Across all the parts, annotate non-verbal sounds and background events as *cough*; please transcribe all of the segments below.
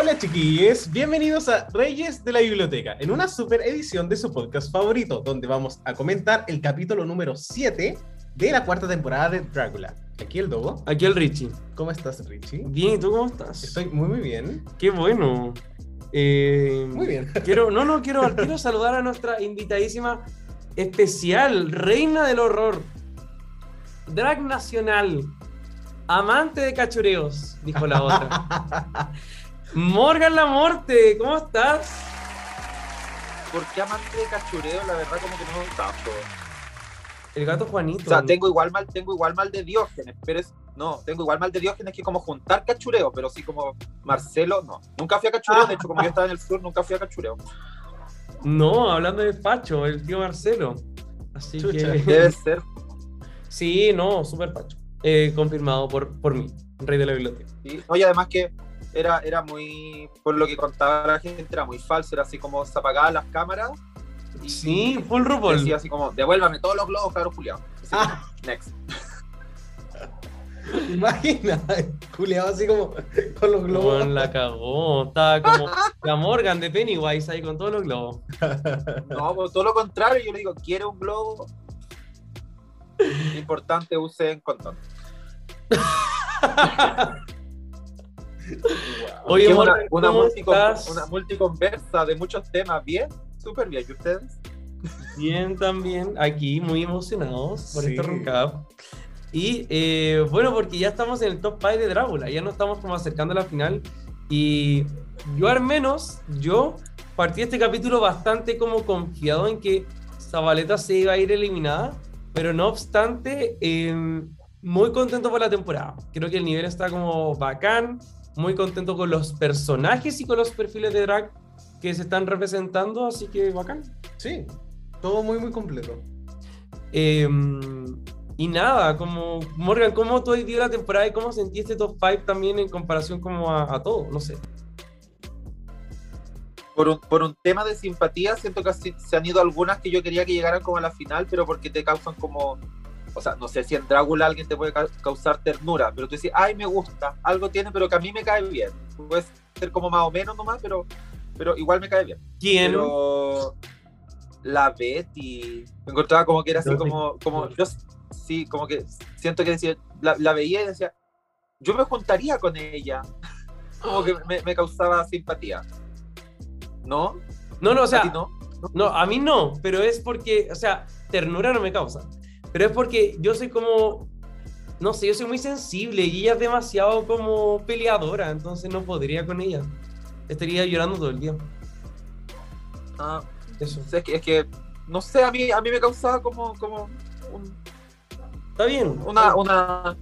Hola chiquillos, bienvenidos a Reyes de la Biblioteca, en una super edición de su podcast favorito, donde vamos a comentar el capítulo número 7 de la cuarta temporada de Drácula. Aquí el Dogo. Aquí el Richie. ¿Cómo estás, Richie? Bien, ¿y tú cómo estás? Estoy muy, muy bien. Qué bueno. Eh, Muy bien. *laughs* Quiero, no, no, quiero, quiero *laughs* saludar a nuestra invitadísima especial, reina del horror, drag nacional, amante de cachureos, dijo la otra. *laughs* Morgan la Morte, ¿cómo estás? ¿Por qué amante de cachureo? La verdad como que no me tanto. El gato Juanito. O sea, tengo igual mal, tengo igual mal de Diógenes, pero es, no, tengo igual mal de Diógenes que como juntar cachureo, pero sí como Marcelo, no. Nunca fui a cachureo, de hecho como yo estaba en el sur, nunca fui a cachureo. No, hablando de Pacho, el tío Marcelo. Así Chucha, que. *laughs* Debe ser. Sí, no, súper Pacho. Eh, confirmado por, por mí, rey de la biblioteca. Sí. No, y además que era, era muy, por lo que contaba la gente, era muy falso, era así como se apagaban las cámaras. y Sí, full RuPaul. Decía así como, devuélvame todos los globos, cabrón Julián. Ah. Next. *laughs* Imagina, *laughs* culeado así como con los globos. Weón, la cagó. Estaba como la Morgan de Pennywise ahí con todos los globos. No, pues todo lo contrario, yo le digo, ¿quiere un globo? *laughs* Importante, use en condón. Oye, una, una, ¿cómo multicon- una multiconversa de muchos temas, bien, súper bien. ¿Y ustedes? Bien, también. Aquí, muy emocionados por Sí. este recap. Y eh, bueno, porque ya estamos en el top 5 de Drácula. Ya nos estamos como acercando a la final. Y yo al menos, yo partí este capítulo bastante como confiado en que Zabaleta se iba a ir eliminada. Pero no obstante, eh, muy contento por la temporada. Creo que el nivel está como bacán. Muy contento con los personajes y con los perfiles de drag que se están representando. Así que bacán. Sí, todo muy, muy completo. Eh, y nada, como Morgan, ¿cómo tú has vivido la temporada y cómo sentiste top 5 también en comparación como a, a todo? No sé. Por un, por un tema de simpatía, siento que se han ido algunas que yo quería que llegaran como a la final, pero porque te causan como. O sea, no sé si en Drácula alguien te puede ca- causar ternura, pero tú dices, ay, me gusta, algo tiene, pero que a mí me cae bien. Puede ser como más o menos nomás, pero, pero igual me cae bien. ¿Quién? Pero la Betty, me encontraba como que era así como, como yo sí, como que siento que decía, la, la veía y decía, yo me juntaría con ella. *laughs* Como que me, me causaba simpatía. ¿No? No, no, o ¿A sea, no, a mí no, pero es porque, o sea, ternura no me causa. Pero es porque yo soy como, no sé, yo soy muy sensible y ella es demasiado como peleadora, entonces no podría con ella. Estaría llorando todo el día. Ah, Eso. es, que, es que, no sé, a mí, a mí me causaba como, como un- Está bien. una, una,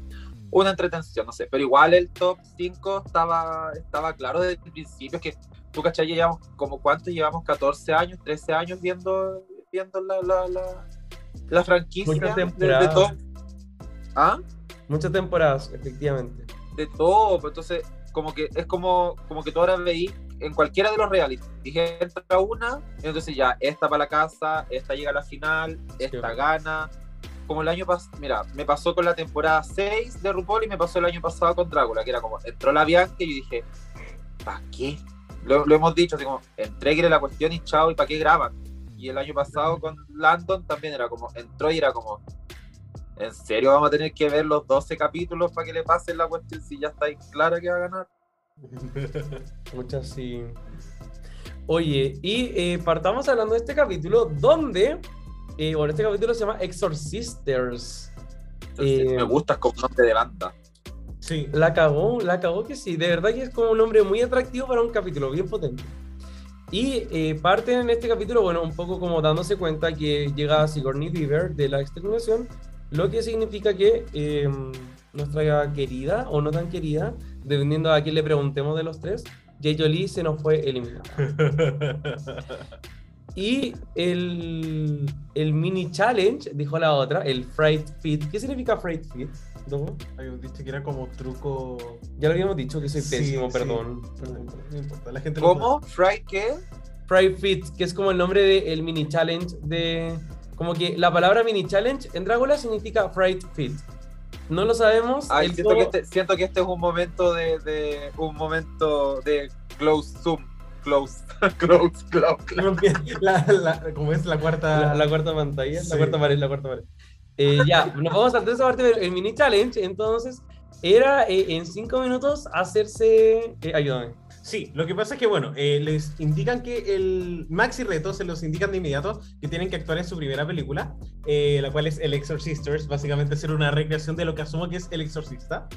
una entretención, no sé. Pero igual el top 5 estaba, estaba claro desde el principio. Es que tú, ¿cachai? Llevamos como cuántos, llevamos 14 años, 13 años viendo, viendo la, la, la, la franquicia Muchas de, de temporadas. todo. ¿Ah? Muchas temporadas, efectivamente. De todo. Entonces, como que es como, como que tú ahora veis en cualquiera de los reality. Dije, entra una, entonces ya, esta para la casa, esta llega a la final, esta Sí. gana. Como el año pasado, mira, me pasó con la temporada 6 de RuPaul y me pasó el año pasado con Drácula, que era como, entró la Bianca y yo dije, ¿para qué? Lo, lo hemos dicho, así como, entreguele la cuestión y chao, ¿y para qué graban? Y el año pasado con Landon también era como, entró y era como, ¿en serio vamos a tener que ver los 12 capítulos para que le pasen la cuestión si ya está ahí clara que va a ganar? *laughs* Muchas sí. Oye, y eh, partamos hablando de este capítulo donde, eh, bueno, este capítulo se llama Exorcisters. Entonces, Eh, me gusta como nombre de banda. Sí, La cagó, la cagó que sí. De verdad que es como un nombre muy atractivo para un capítulo, bien potente. Y eh, parten en este capítulo, bueno, un poco como dándose cuenta que llega Sigourney Weaver de la exterminación, lo que significa que eh, nuestra querida o no tan querida, dependiendo a quién le preguntemos de los tres, Jay Jolie se nos fue eliminada. *laughs* Y el, el mini challenge, dijo la otra, el Fright Fit. ¿Qué significa Fright Fit? ¿No? Habíamos dicho que era como truco. Ya lo habíamos dicho que soy Sí, pésimo, sí. perdón. No importa, la gente ¿Cómo? ¿Fry qué? Fright Fit, que es como el nombre del mini challenge de. Como que la palabra mini challenge en Drácula significa Fright Fit. No lo sabemos. Ay, siento, que este, siento que este es un momento de, de un momento de close zoom. *laughs* Close, close, close, close. La, la, como es la cuarta. La, la cuarta pantalla, Sí. la cuarta pared, la cuarta pared. Eh, ya, nos vamos a esa parte del el mini challenge. Entonces, era eh, en cinco minutos hacerse. eh, ayúdame. Sí, lo que pasa es que, bueno, eh, les indican que el maxi reto se los indican de inmediato que tienen que actuar en su primera película, eh, la cual es El Exorcisters, básicamente ser una recreación de lo que asumo que es El Exorcista.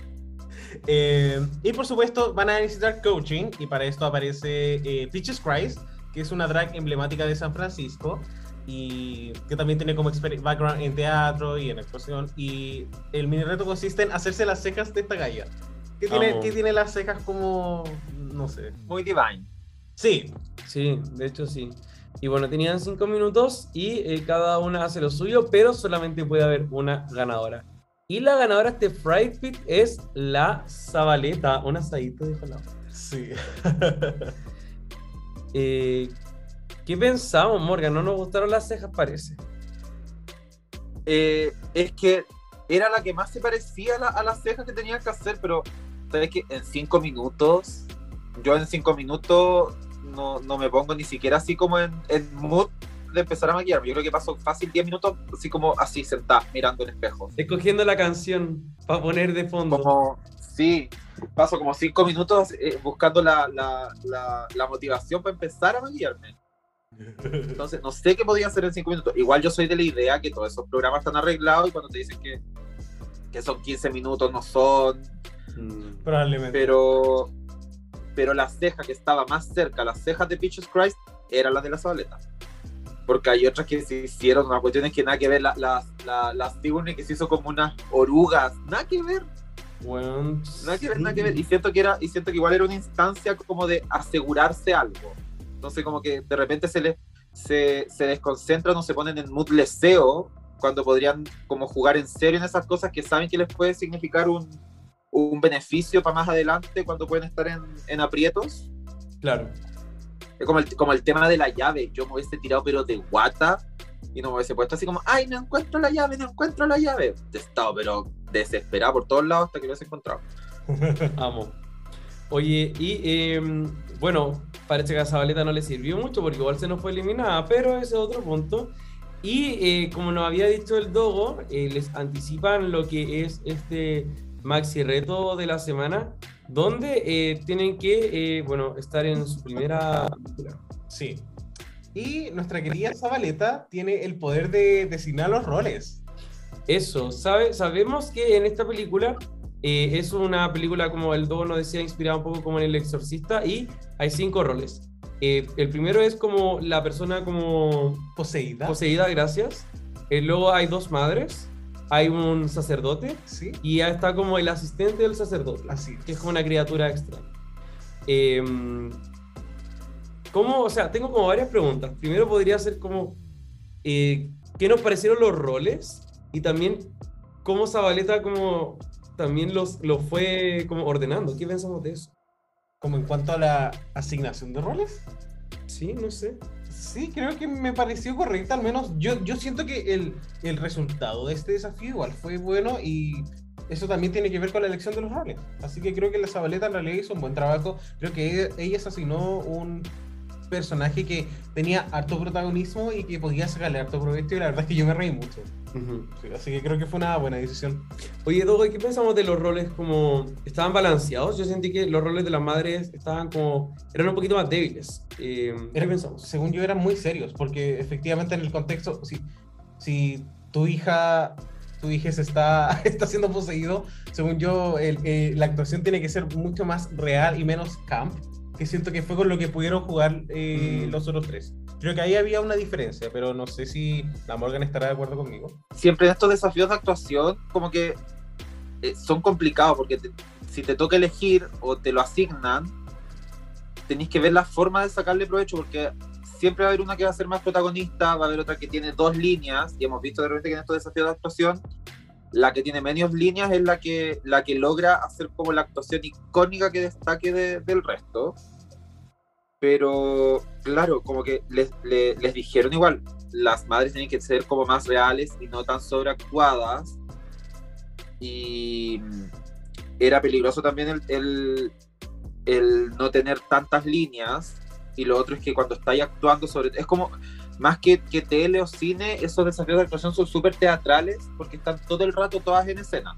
Eh, y por supuesto van a necesitar coaching y para esto aparece eh, Peaches Christ, que es una drag emblemática de San Francisco y que también tiene como background en teatro y en actuación y el mini reto consiste en hacerse las cejas de esta galla. Que tiene, que tiene las cejas como, no sé, Muy divine. Sí, Sí, de hecho sí. Y bueno, tenían cinco minutos y eh, cada una hace lo suyo, pero solamente puede haber una ganadora. Y la ganadora de este Fright Fit es la Zabaleta, un asadito de la sí. *laughs* eh, ¿Qué pensamos, Morgan? No nos gustaron las cejas, parece. Eh, es que era la que más se parecía a, la- a las cejas que tenía que hacer, pero sabes que en cinco minutos, yo en cinco minutos no, no me pongo ni siquiera así como en, en mood de empezar a maquillarme. Yo creo que paso fácil 10 minutos así como así sentada, mirando el espejo. Escogiendo la canción para poner de fondo. Como, sí, paso como cinco minutos eh, buscando la, la, la, la motivación para empezar a maquillarme. Entonces, no sé qué podía hacer en cinco minutos. Igual yo soy de la idea que todos esos programas están arreglados y cuando te dicen que, que son 15 minutos, no son. Mm, Probablemente. Pero, pero la ceja que estaba más cerca, las cejas de Peaches Christ, era la de la Zabaleta. Porque hay otras que se hicieron, una cuestión es que nada que ver, la- las la, la Sigourney que se hizo como unas orugas, nada que ver. Bueno, Nada que ver, sí. nada que ver. Y siento que era, y siento que igual era una instancia como de asegurarse algo. Entonces como que de repente se les se, se desconcentran o se ponen en mood leseo cuando podrían como jugar en serio en esas cosas que saben que les puede significar un, un beneficio para más adelante cuando pueden estar en, en aprietos. Claro. Como el, como el tema de la llave. Yo me hubiese tirado pero de guata y no me hubiese puesto así como, ay, no encuentro la llave, no encuentro la llave. He estado pero desesperado por todos lados hasta que lo hubiese encontrado. *laughs* Amo. Oye, y eh, bueno, parece que a Zabaleta no le sirvió mucho porque igual se nos fue eliminada, pero ese es otro punto. Y eh, como nos había dicho el Dogo, eh, les anticipan lo que es este maxi reto de la semana, donde eh, tienen que, eh, bueno, estar en su primera. Sí. Y nuestra querida Zabaleta tiene el poder de designar los roles. Eso, sabe, sabemos que en esta película eh, es una película, como el Dogo nos decía, inspirada un poco como en El Exorcista, y hay cinco roles. Eh, el primero es como la persona como Poseída. poseída, gracias. Eh, luego hay dos madres, hay un sacerdote, sí. y ya está como el asistente del sacerdote, Así. que es como una criatura extraña. Eh, ¿Cómo? O sea, tengo como varias preguntas. Primero podría ser como, eh, ¿qué nos parecieron los roles? Y también, ¿cómo Zabaleta como también los, los fue como ordenando? ¿Qué pensamos de eso? Como en cuanto a la asignación de roles. Sí, no sé. Sí, creo que me pareció correcta, al menos yo, yo siento que el, el resultado de este desafío igual fue bueno y eso también tiene que ver con la elección de los roles. Así que creo que la Zabaleta en realidad hizo un buen trabajo. Creo que ella, ella asignó un personaje que tenía harto protagonismo y que podía sacarle harto provecho y la verdad es que yo me reí mucho. Ujú. Sí, así que creo que fue una buena decisión. Oye, Dogo, ¿y ¿qué pensamos de los roles como... ¿Estaban balanceados? Yo sentí que los roles de las madres estaban como... eran un poquito más débiles. Eh, ¿Qué pensamos? Según yo eran muy serios, porque efectivamente en el contexto, si, si tu hija, tu hija se está, *laughs* está siendo poseído, según yo, el- eh, la actuación tiene que ser mucho más real y menos camp, que siento que fue con lo que pudieron jugar eh, Mm. los otros tres. Creo que ahí había una diferencia, pero no sé si la Morgan estará de acuerdo conmigo. siempre en estos desafíos de actuación como que eh, son complicados porque te- si te toca elegir o te lo asignan, tenéis que ver la forma de sacarle provecho porque siempre va a haber una que va a ser más protagonista, va a haber otra que tiene dos líneas, y hemos visto de repente que en estos desafíos de actuación, la que tiene menos líneas es la que, la que logra hacer como la actuación icónica que destaque de- del resto. Pero, claro, como que les, le- les dijeron igual, las madres tienen que ser como más reales y no tan sobreactuadas. Y era peligroso también el, el, el no tener tantas líneas. Y lo otro es que cuando estáis actuando sobre... Es como, más que, que tele o cine, esos desafíos de actuación son súper teatrales porque están todo el rato todas en escena.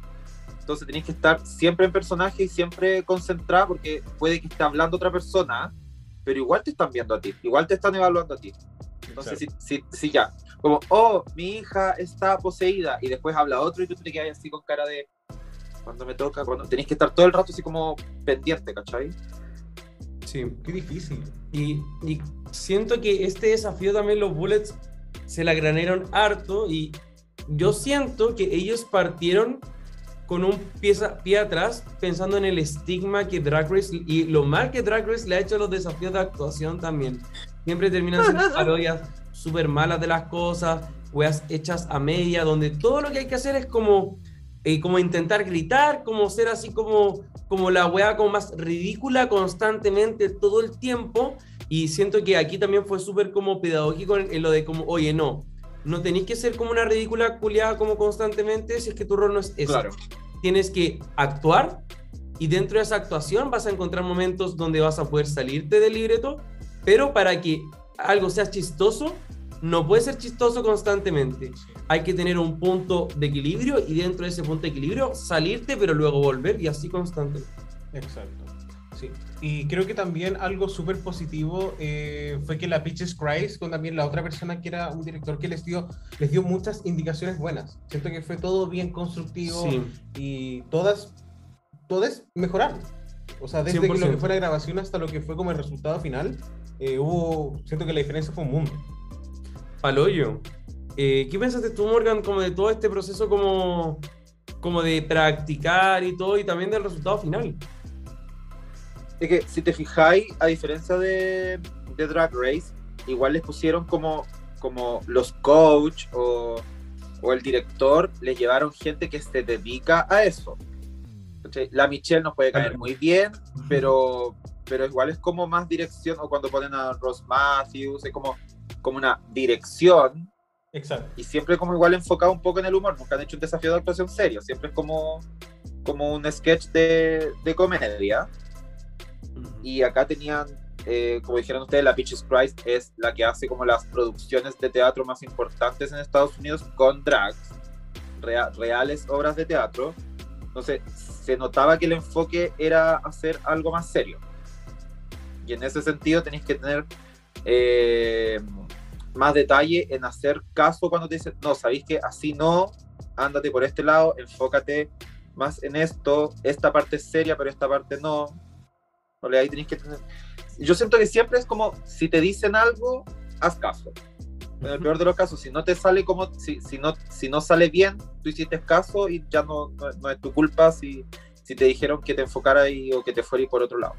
Entonces tenéis que estar siempre en personaje y siempre concentrado porque puede que esté hablando otra persona, pero igual te están viendo a ti, igual te están evaluando a ti. Entonces, si, si, si ya, como, oh, mi hija está poseída, y después habla otro y tú te quedas así con cara de cuando me toca, cuando tenéis que estar todo el rato así como pendiente, ¿cachai? Sí. Qué difícil. Y, y siento que este desafío también los Bullets se la granearon harto y yo siento que ellos partieron con un pie, pie atrás pensando en el estigma que Drag Race y lo mal que Drag Race le ha hecho a los desafíos de actuación también. Siempre terminan siendo *laughs* parodias súper malas de las cosas, weas hechas a media, donde todo lo que hay que hacer es como, eh, como intentar gritar, como ser así como, como la wea como más ridícula constantemente todo el tiempo. Y siento que aquí también fue súper como pedagógico en, en lo de como, oye, no, no tenéis que ser como una ridícula culiada como constantemente si es que tu rol no es eso. Claro. Tienes que actuar y dentro de esa actuación vas a encontrar momentos donde vas a poder salirte del libreto, pero para que algo sea chistoso, no puede ser chistoso constantemente. Hay que tener un punto de equilibrio y dentro de ese punto de equilibrio salirte, pero luego volver y así constantemente. Exacto. Sí. Y creo que también algo súper positivo eh, fue que la Pitches Christ, con también la otra persona que era un director que les dio, les dio muchas indicaciones buenas. Siento que fue todo bien constructivo Sí. y todas, todas mejoraron. O sea, desde que lo que 100%. fue la grabación hasta lo que fue como el resultado final, eh, hubo, siento que la diferencia fue un mundo. Paloyo. Eh, ¿Qué pensaste tú, Morgan, como de todo este proceso como, como de practicar y todo, y también del resultado final? Es que si te fijáis, a diferencia de, de Drag Race, igual les pusieron como, como los coach o, o el director, les llevaron gente que se dedica a eso. La Michelle nos puede caer muy bien, pero, pero igual es como más dirección, o cuando ponen a Ross Matthews, es como, como una dirección, Exacto. y siempre como igual enfocado un poco en el humor, nunca han hecho un desafío de actuación serio, siempre es como, como un sketch de, de comedia. Y acá tenían, eh, como dijeron ustedes, la Peaches Christ es la que hace como las producciones de teatro más importantes en Estados Unidos con drags, rea- reales obras de teatro. Entonces, se notaba que el enfoque era hacer algo más serio. Y en ese sentido tenéis que tener eh, más detalle en hacer caso cuando te dicen, no, sabéis que así no, ándate por este lado, enfócate más en esto, esta parte es seria, pero esta parte no. Ole, ahí tenéis que tener... Yo siento que siempre es como, si te dicen algo, haz caso. En el peor de los casos, si no te sale como, si, si, no, si no sale bien, tú hiciste caso y ya no, no, no es tu culpa si, si te dijeron que te enfocara ahí o que te fuera por otro lado.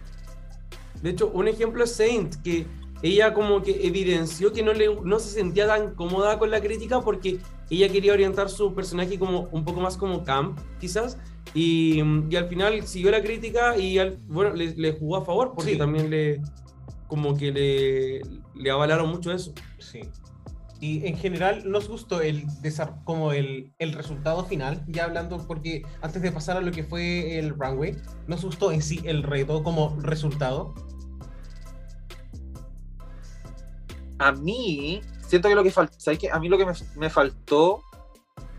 De hecho, un ejemplo es Saint, que ella como que evidenció que no, le, no se sentía tan cómoda con la crítica porque ella quería orientar su personaje como un poco más como camp, quizás, y, y al final siguió la crítica y al- bueno, le, le jugó a favor porque Sí. también le como que le, le avalaron mucho eso. Sí. Y en general nos gustó el como el, el resultado final, ya hablando porque antes de pasar a lo que fue el runway, nos gustó en sí el reto como resultado. a mí, siento que lo que faltó, ¿sabes qué? A mí lo que me, me faltó,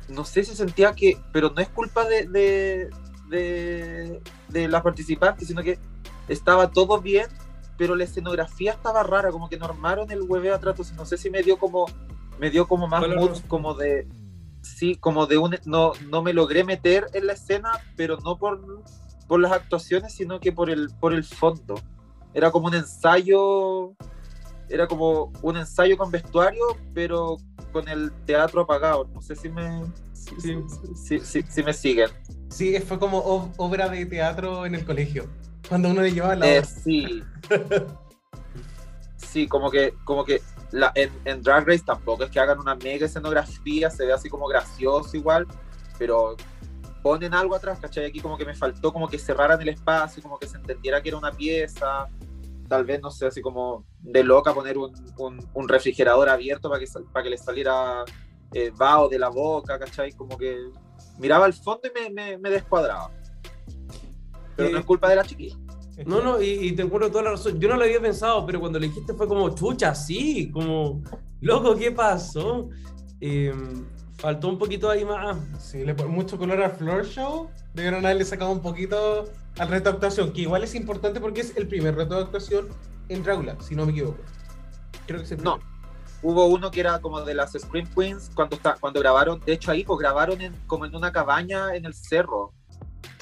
no sé si sentía que, pero no es culpa de, de, de, de las participantes, sino que estaba todo bien, pero la escenografía estaba rara, como que no armaron el hueveo atrás, entonces no sé si me dio como, me dio como más ¿Cuál mood, como de, sí, como de un, no, no me logré meter en la escena, pero no por, por las actuaciones, sino que por el, por el fondo. Era como un ensayo era como un ensayo con vestuario, pero con el teatro apagado. No sé si me, si, Sí. si- si- me siguen. Sí, fue como ob- obra de teatro en el colegio, cuando uno le llevaba la Eh, obra. sí. Sí, como que, como que la, en, en Drag Race tampoco es que hagan una mega escenografía, se ve así como gracioso igual, pero ponen algo atrás, ¿cachai? Aquí como que me faltó como que cerraran el espacio, como que se entendiera que era una pieza, tal vez, no sé, así como de loca poner un, un, un refrigerador abierto para que, para que le saliera eh, vaho de la boca, ¿cachai? Como que miraba al fondo y me, me, me descuadraba. Pero no Eh, es culpa de la chiquilla. No, no, y, y te encuentro toda la razón. Yo no lo había pensado, pero cuando le dijiste fue como, chucha, sí, como, loco, ¿qué pasó? Eh, faltó un poquito ahí más. Sí, le mucho color al floor show. Debieron haberle sacado un poquito al reto de actuación, que igual es importante porque es el primer reto de actuación en Dracula, si no me equivoco. Creo que es el No. Hubo uno que era como de las Scream Queens cuando, está, cuando grabaron, de hecho ahí pues grabaron en, como en una cabaña en el cerro.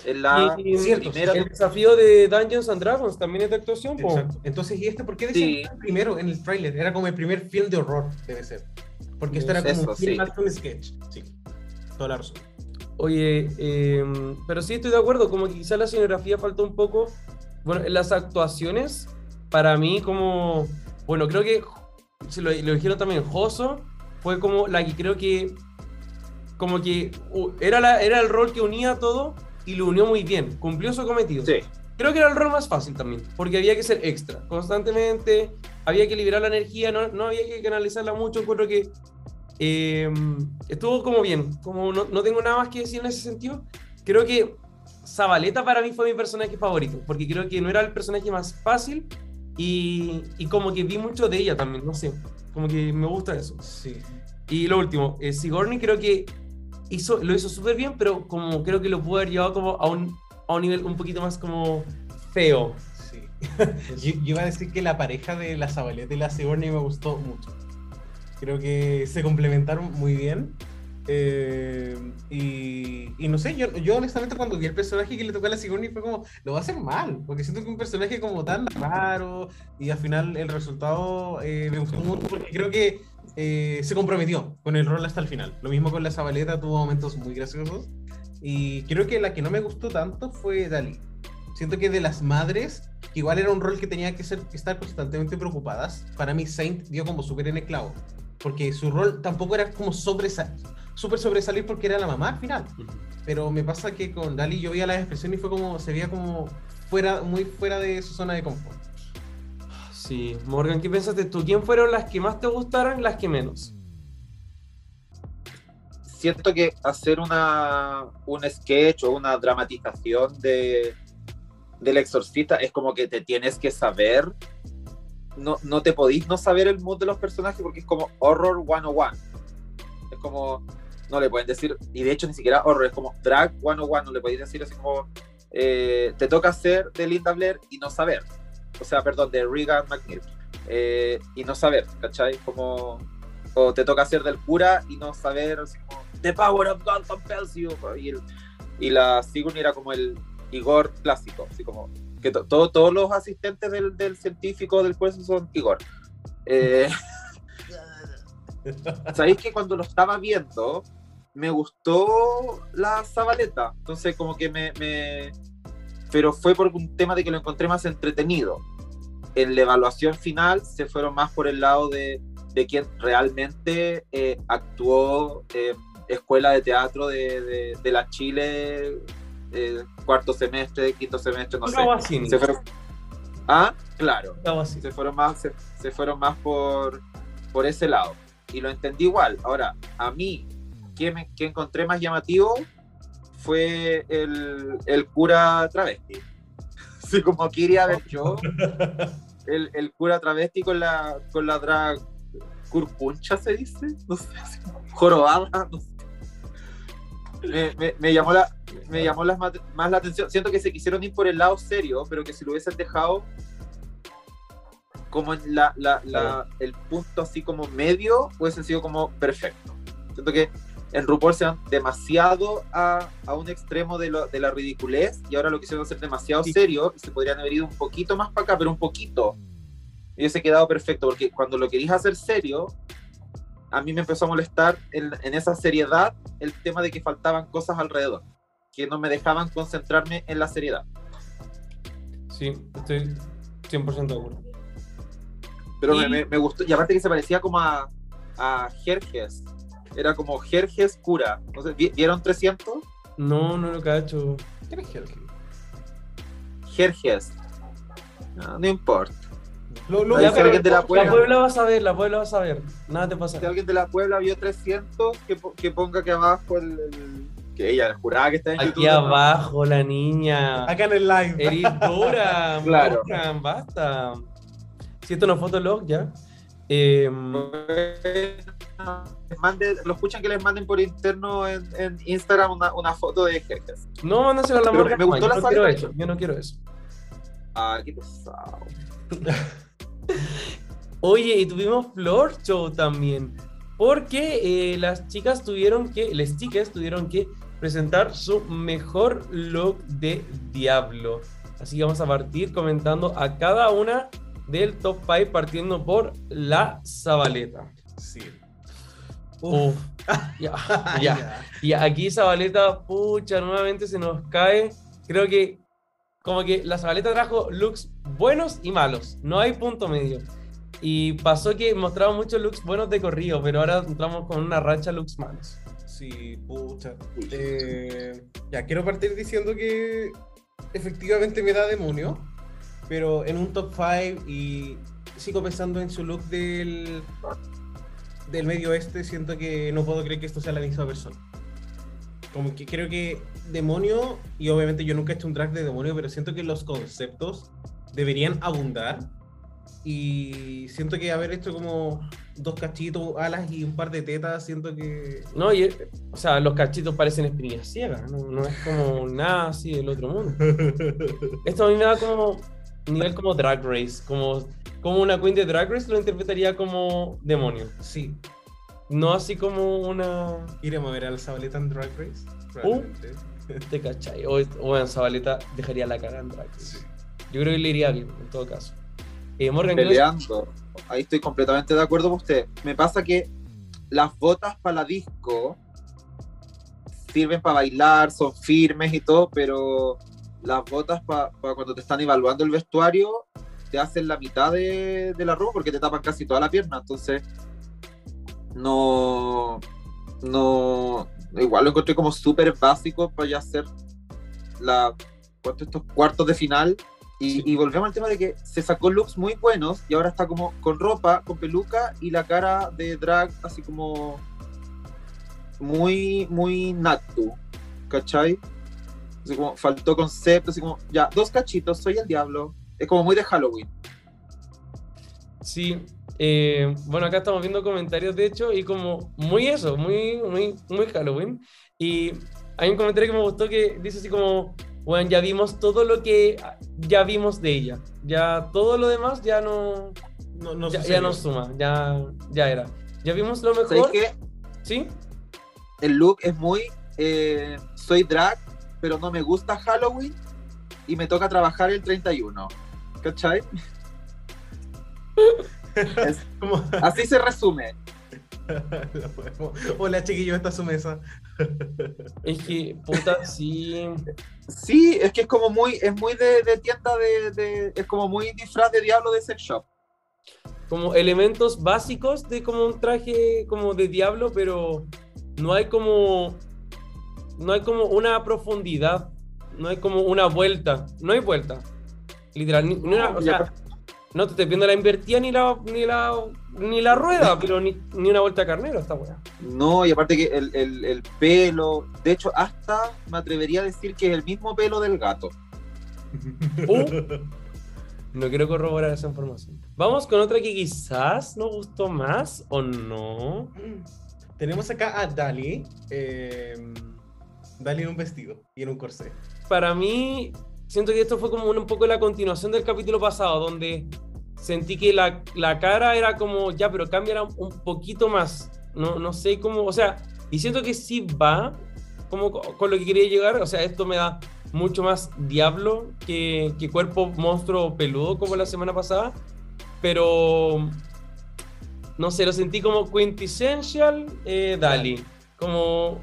En la Y- cierto, primera El desafío de Dungeons and Dragons también es de actuación. Entonces, ¿y este por qué decían Sí. primero en el tráiler? Era como el primer film de horror, debe ser. Porque esto era como Eso, un film sí. más que un sketch. Sí, toda la razón. Oye, eh, pero sí estoy de acuerdo, como que quizá la escenografía faltó un poco. Bueno, en las actuaciones, para mí como, bueno, creo que, se lo, lo dijeron también, Joso fue como la que creo que, como que uh, era, la, era el rol que unía todo y lo unió muy bien, cumplió su cometido. Sí, Creo que era el rol más fácil también, porque había que ser extra, constantemente, había que liberar la energía, no, no había que canalizarla mucho, encuentro que eh, estuvo como bien, como no, no tengo nada más que decir en ese sentido. Creo que Zabaleta para mí fue mi personaje favorito, porque creo que no era el personaje más fácil y, y como que vi mucho de ella también, no sé, como que me gusta eso. Sí. Y lo último, eh, Sigourney creo que hizo, lo hizo súper bien, pero como creo que lo pudo haber llevado como a un, a un nivel un poquito más como feo. Sí. *laughs* yo, yo iba a decir que la pareja de la Zabaleta y la Sigourney me gustó mucho. Creo que se complementaron muy bien. Eh, y, y no sé, yo, yo honestamente cuando vi el personaje que le tocó a la Sigourney fue como, lo va a hacer mal, porque siento que un personaje como tan raro y al final el resultado eh, me gustó mucho porque creo que eh, se comprometió con el rol hasta el final. Lo mismo con la Zabaleta, tuvo momentos muy graciosos. Y creo que la que no me gustó tanto fue Dalí. Siento que de las madres, que igual era un rol que tenía que ser, estar constantemente preocupadas, para mí Saint dio como súper en el clavo. Porque su rol tampoco era como sobresa súper sobresalir porque era la mamá al final. Pero me pasa que con Dali yo veía las expresiones y fue como, se veía como fuera, muy fuera de su zona de confort. Sí, Morgan, ¿qué pensaste tú? ¿Quién fueron las que más te gustaron y las que menos? siento que hacer una, un sketch o una dramatización de, del exorcista es como que te tienes que saber, no, no te podís no saber el mood de los personajes porque es como horror 101. Es como, no le pueden decir, y de hecho ni siquiera horror, es como drag 101, no le podéis decir así como, eh, te toca ser de Linda Blair y no saber. O sea, perdón, de Regan McNeil. eh, y no saber, ¿cachai? Como, o te toca ser del cura y no saber, así como, The power of God compels you. Y, el- y la Sigourney era como el Igor clásico, así como que to- todo- todos los asistentes del, del científico del juez son Igor. Eh, *laughs* Sabéis que cuando lo estaba viendo me gustó la Zabaleta, entonces como que me, me- pero fue por un tema de que lo encontré más entretenido. En la evaluación final se fueron más por el lado de, de quien realmente eh, actuó eh, escuela de teatro de, de- de la Chile, eh, cuarto semestre, quinto semestre, no sé. Se fueron- Ah, claro se fueron más, se, se fueron más por, por ese lado. Y lo entendí igual. Ahora, a mí, que, me, que encontré más llamativo fue el, el cura travesti. *laughs* Sí, como quería ver yo, *laughs* el, el cura travesti con la, con la drag curpuncha, se dice, no sé, así jorobada, no sé. Me, me- me llamó, la, me llamó las más, la atención. Siento que se quisieron ir por el lado serio, pero que si lo hubiesen dejado como en la, la- la- el punto así como medio, hubiesen sido como perfecto. Siento que en RuPaul se van demasiado a, a un extremo de, lo- de la ridiculez y ahora lo quisieron hacer demasiado Sí. serio y se podrían haber ido un poquito más para acá, pero un poquito. Y hubiese quedado perfecto, porque cuando lo querías hacer serio, a mí me empezó a molestar en, en esa seriedad el tema de que faltaban cosas alrededor, que no me dejaban concentrarme en la seriedad. Sí, estoy 100% de acuerdo. Pero Y- me, me- gustó. Y aparte que se parecía como a, a Jerjes. Era como Jerjes cura. No sé, ¿vi- ¿Vieron 300? No, no lo cacho. ¿Quién es Helgi? Jerjes. No, no importa. Lo, lo Ya, de la La Puebla. Va a saber, la Puebla va a saber. Nada te pasa. Si alguien de la Puebla vio 300, que, que ponga aquí abajo el, el- que ella juraba que está en Aquí YouTube. abajo, la niña. Acá en el live. Eres dura, *laughs* Claro. Morgan, basta. Si esto no es Fotolog, ya. Eh, Les mande- lo escuchan que les manden por interno en, en Instagram una, una foto de Jerjes. no, mándaselo a la Morgan. me gustó yo la no quiero eso. Yo no quiero eso. Ah, qué pesado. *laughs* Oye, y tuvimos Floor Show también. Porque eh, las chicas tuvieron que, las chicas tuvieron que presentar su mejor look de Diablo. Así que vamos a partir comentando a cada una del top 5, partiendo por la Zabaleta. Sí. Uf, ya, ya. Y aquí Zabaleta, pucha, nuevamente se nos cae. Creo que como que la Zabaleta trajo looks buenos y malos. No hay punto medio. Y pasó que mostraba muchos looks buenos de corrido, pero ahora entramos con una racha looks malos. Sí, pucha. Eh, ya, quiero partir diciendo que efectivamente me da demonio, pero en un top 5 y sigo pensando en su look del, del medio oeste, siento que no puedo creer que esto sea la misma persona. Como que creo que demonio, y obviamente yo nunca he hecho un drag de demonio, pero siento que los conceptos deberían abundar. Y siento que haber hecho como dos cachitos, alas y un par de tetas, siento que No, y, o sea, los cachitos parecen espinillas ciegas, no, no es como nada así del otro mundo. *laughs* Esto a mí me da como nivel como Drag Race, como, como una queen de Drag Race lo interpretaría como demonio, Sí, no así como una... iremos a ver al Zabaleta en Drag Race. probablemente. ¿Te cachai? O, o en Zabaleta dejaría la cara en Drag Race. Yo creo que le iría bien, en todo caso. Eh, Morgan, ¿qué Peleando. Ahí estoy completamente de acuerdo con usted. Me pasa que las botas para la disco sirven para bailar, son firmes y todo, pero las botas para cuando te están evaluando el vestuario te hacen la mitad de, de la ropa porque te tapan casi toda la pierna. Entonces, no. No. Igual lo encontré como súper básico para ya hacer la, cuartos de final. Y, y volvemos al tema de que se sacó looks muy buenos y ahora está como con ropa, con peluca y la cara de drag así como muy, muy natu, ¿cachai? Así como faltó concepto, así como, ya, dos cachitos, soy el diablo. Es como muy de Halloween. Sí, eh, bueno, acá estamos viendo comentarios, de hecho, y como muy eso, muy, muy, muy Halloween. Y hay un comentario que me gustó que dice así como, bueno, ya vimos todo lo que ya vimos de ella. Ya todo lo demás ya no, No, no ya, ya no suma, ya, ya era. Ya vimos lo ¿Sabéis mejor, que ¿sí? el look es muy, eh, soy drag, pero no me gusta Halloween y me toca trabajar el 31, ¿cachai? *laughs* Es- así se resume. *laughs* Hola chiquillo, esta es su mesa. Es que, puta, sí. Sí, es que es como muy, es muy de, de tienda de, de- es como muy disfraz de diablo de sex shop. como elementos básicos de como un traje como de diablo, pero no hay como no hay como una profundidad, no hay como una vuelta, no hay vuelta. Literal, ni, ni una- o sea, no te estoy viendo la invertida ni la ni la ni la rueda, *laughs* pero ni, ni una vuelta carnero esta weá. No, y aparte que el, el- el pelo, de hecho, hasta me atrevería a decir que es el mismo pelo del gato. *laughs* Uh. No quiero corroborar esa información. Vamos con otra que quizás nos gustó más o no. Tenemos acá a Dali. eh, Dali en un vestido y en un corsé. para mí, siento que esto fue como un, un poco la continuación del capítulo pasado, donde sentí que la, la cara era como, ya, pero cámbiala un, poquito más. No, no sé cómo, o sea, y siento que sí va como co- con lo que quería llegar. O sea, esto me da mucho más diablo que, que cuerpo monstruo peludo como la semana pasada. Pero, no sé, lo sentí como quintessential eh, Dali. Como,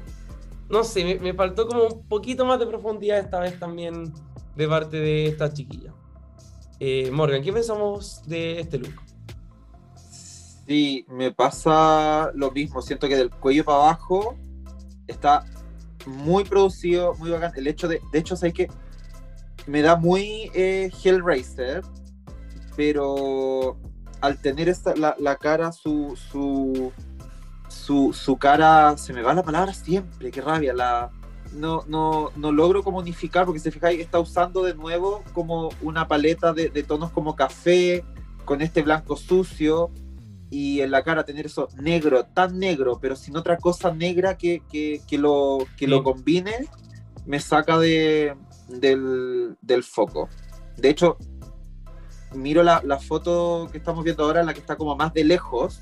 no sé, me, me faltó como un poquito más de profundidad esta vez también de parte de esta chiquilla. Eh, Morgan, ¿qué pensamos de este look? Sí, me pasa lo mismo. Siento que del cuello para abajo está muy producido, muy bacán. El hecho de, de hecho, sé que me da muy eh, Hellraiser, pero al tener esta, la, la cara, su, su, su, su cara, se me va la palabra siempre, qué rabia, la, no, no, no logro como unificar, porque si fijáis, está usando de nuevo como una paleta de, de tonos como café, con este blanco sucio, y en la cara tener eso negro, tan negro, pero sin otra cosa negra que, que, que lo, que Sí. lo combine, me saca de, del, del foco. De hecho, miro la, la foto que estamos viendo ahora, la que está como más de lejos,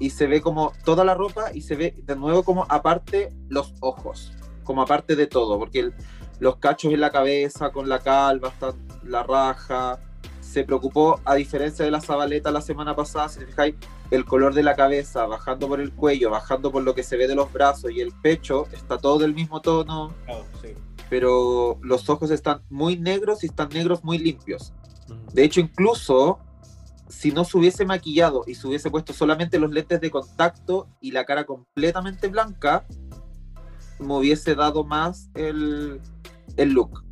y se ve como toda la ropa y se ve de nuevo como aparte los ojos, como aparte de todo, porque el- los cachos en la cabeza, con la calva, hasta la raja, se preocupó, a diferencia de la zabaleta la semana pasada, si te fijáis, el color de la cabeza, bajando por el cuello, bajando por lo que se ve de los brazos y el pecho, está todo del mismo tono, Claro, sí. pero los ojos están muy negros y están negros muy limpios. De hecho, incluso si no se hubiese maquillado y se hubiese puesto solamente los lentes de contacto y la cara completamente blanca, me hubiese dado más el, el look.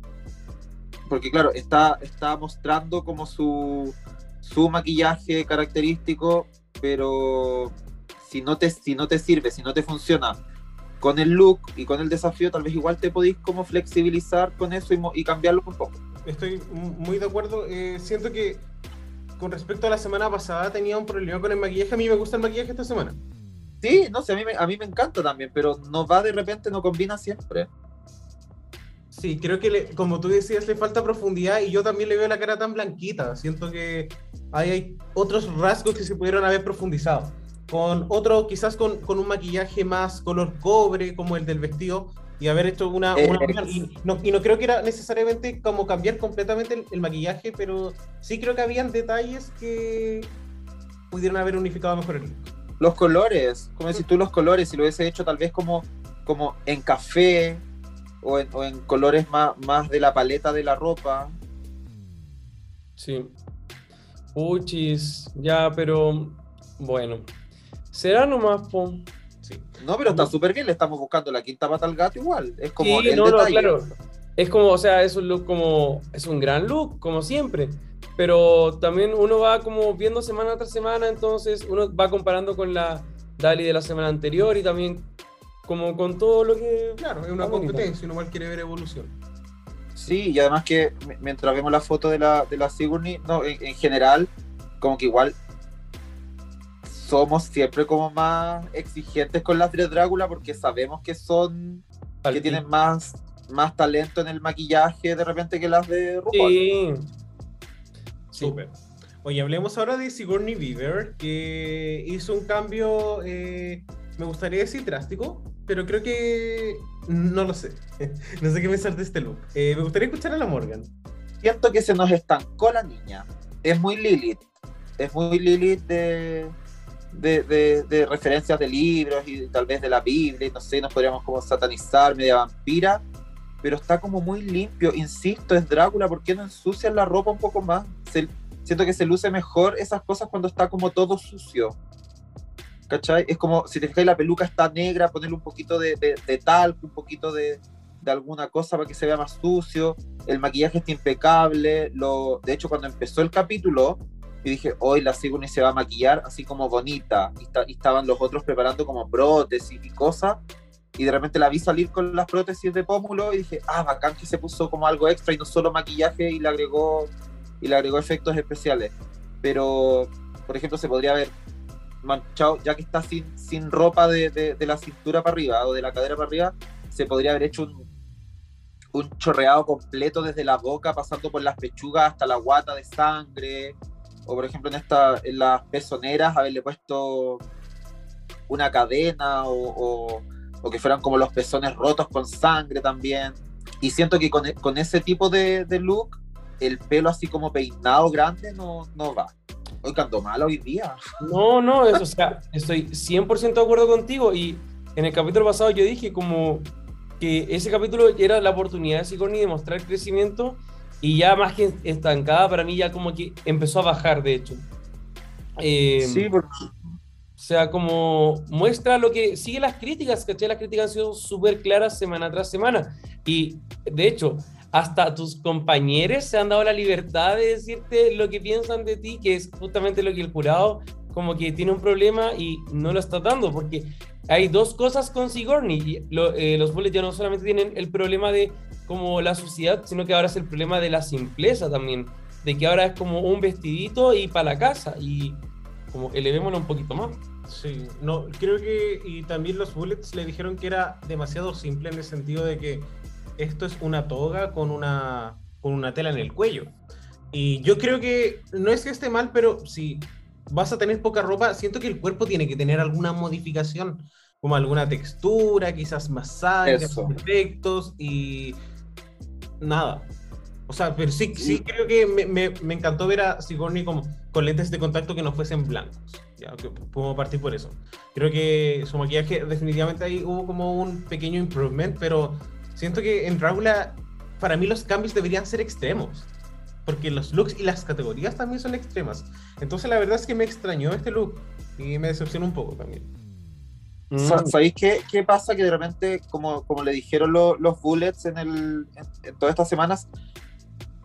Porque claro, está, está mostrando como su, su maquillaje característico, pero si no, te, si no te sirve, si no te funciona con el look y con el desafío, tal vez igual te podéis como flexibilizar con eso y, y cambiarlo un poco. Estoy muy de acuerdo. Eh, siento que con respecto a la semana pasada tenía un problema con el maquillaje. A mí me gusta el maquillaje esta semana. Sí, no sé, a mí, me, a mí me encanta también, pero no va de repente, no combina siempre. Sí, creo que, le- como tú decías, le falta profundidad y yo también le veo la cara tan blanquita. Siento que ahí hay otros rasgos que se pudieron haber profundizado. Con otro, quizás con, con un maquillaje más color cobre, como el del vestido, y haber hecho una... Una- y, no, y no creo que era necesariamente como cambiar completamente el, el maquillaje, pero sí creo que habían detalles que pudieron haber unificado mejor el look. Los colores, como decís tú, los colores, si lo hubiese hecho tal vez como, como en café o en, o en colores más, más de la paleta de la ropa. Sí. Puchis, ya, pero bueno. Será nomás, po. Sí. No, pero está súper bien, le estamos buscando la quinta pata al gato igual. Es como Sí, el no, claro. Es como, o sea, es un look como, es un gran look, como siempre. Pero también uno va como viendo semana tras semana, entonces uno va comparando con la Dali de la semana anterior y también como con todo lo que... Claro, es una competencia, uno igual quiere ver evolución. Sí, y además que mientras vemos la foto de la, de la Sigourney, no, en, en general, como que igual somos siempre como más exigentes con las de Drácula porque sabemos que son, que tienen más, más talento en el maquillaje de repente que las de RuPaul. Sí. Sí. Súper. Oye, hablemos ahora de Sigourney Weaver, que hizo un cambio, eh, me gustaría decir drástico, pero creo que no lo sé. *laughs* no sé qué pensar de este look. Eh, me gustaría escuchar a la Morgan. Siento que se nos estancó la niña. Es muy Lilith. Es muy Lilith de, de, de- de referencias de libros y tal vez de la Biblia, y no sé, nos podríamos como satanizar, media vampira, pero está como muy limpio. Insisto, es Drácula, ¿por qué no ensucian la ropa un poco más? Se- siento que se luce mejor esas cosas cuando está como todo sucio. ¿Cachai? Es como, si te fijáis, la peluca está negra, ponerle un poquito de, de, de talco, un poquito de, de alguna cosa para que se vea más sucio. El maquillaje está impecable. Lo, de hecho, cuando empezó el capítulo, yo dije, hoy la Sigourney se va a maquillar así como bonita. Y, está- y estaban los otros preparando como prótesis y cosas. Y de repente la vi salir con las prótesis de pómulo y dije, ah, bacán que se puso como algo extra y no solo maquillaje y le agregó, y le agregó efectos especiales. Pero, por ejemplo, se podría haber manchado, ya que está sin, sin ropa de, de- la cintura para arriba o de la cadera para arriba, se podría haber hecho un, un chorreado completo desde la boca, pasando por las pechugas hasta la guata de sangre. O por ejemplo en, esta, en las pezoneras haberle puesto una cadena o- o que fueran como los pezones rotos con sangre también. Y siento que con, e- con ese tipo de, de look, el pelo así como peinado grande no, no va. Hoy ando mal hoy día. No, no, eso, o sea, estoy 100% de acuerdo contigo y en el capítulo pasado yo dije como que ese capítulo era la oportunidad de Sigourney de mostrar crecimiento y ya más que estancada para mí ya como que empezó a bajar de hecho. Eh, Sí, porque O sea, como muestra lo que sigue las críticas, ¿cachai? Las críticas han sido súper claras semana tras semana. Y de hecho, hasta tus compañeros se han dado la libertad de decirte lo que piensan de ti, que es justamente lo que el jurado como que tiene un problema y no lo está dando, porque hay dos cosas con Sigourney. lo- eh, los Bullets ya no solamente tienen el problema de como la suciedad, sino que ahora es el problema de la simpleza también, de que ahora es como un vestidito y para la casa, y como elevémoslo un poquito más. Sí, no, creo que y también los Bullets le dijeron que era demasiado simple en el sentido de que esto es una toga con una con una tela en el cuello. Y yo creo que no es que esté mal, pero si vas a tener poca ropa, siento que el cuerpo tiene que tener alguna modificación, como alguna textura, quizás más Eso. efectos y nada. O sea, pero sí, sí, Sí. creo que me, me- me encantó ver a Sigourney como con lentes de contacto que no fuesen blancos. Ya, que podemos partir por eso. Creo que su maquillaje definitivamente ahí hubo como un pequeño improvement, pero siento que en Drácula para mí los cambios deberían ser extremos. Porque los looks y las categorías también son extremas. Entonces la verdad es que me extrañó este look y me decepcionó un poco también. Mm. ¿Sabéis qué, qué pasa? Que de repente, como, como le dijeron lo- los bullets en, el, en, en todas estas semanas,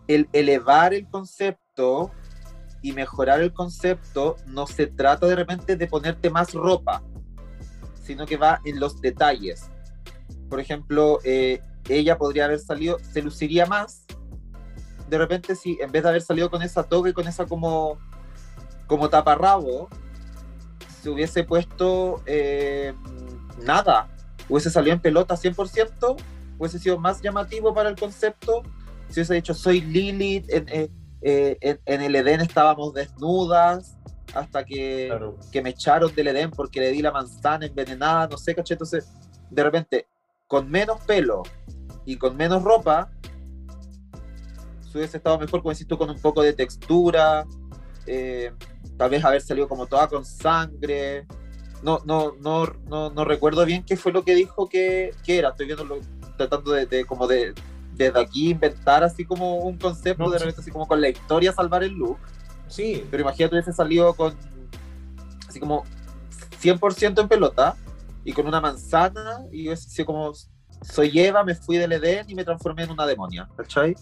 el elevar el concepto y mejorar el concepto no se trata de repente de ponerte más ropa, sino que va en los detalles. Por ejemplo, eh, ella podría haber salido, se luciría más. De repente, si en vez de haber salido con esa toga y con esa como, como taparrabo, se hubiese puesto eh, nada, hubiese salido en pelota 100%, hubiese sido más llamativo para el concepto. Si hubiese dicho, soy Lilith, en, eh, eh, en, en el Edén estábamos desnudas, hasta que, que me echaron del Edén porque le di la manzana envenenada, no sé, caché. Entonces, de repente, con menos pelo y con menos ropa, se hubiese estado mejor, como decís tú, con un poco de textura, eh, tal vez haber salido como toda con sangre. No, no, no, no, no recuerdo bien qué fue lo que dijo que, que era. Estoy viendo tratando de, de como de desde aquí inventar así como un concepto, No, de repente así como con la historia salvar el look. Sí, Pero imagínate hubiese salido con así como 100% en pelota y con una manzana y hubiese sido como soy Eva, me fui del Edén y me transformé en una demonia, ¿cachai?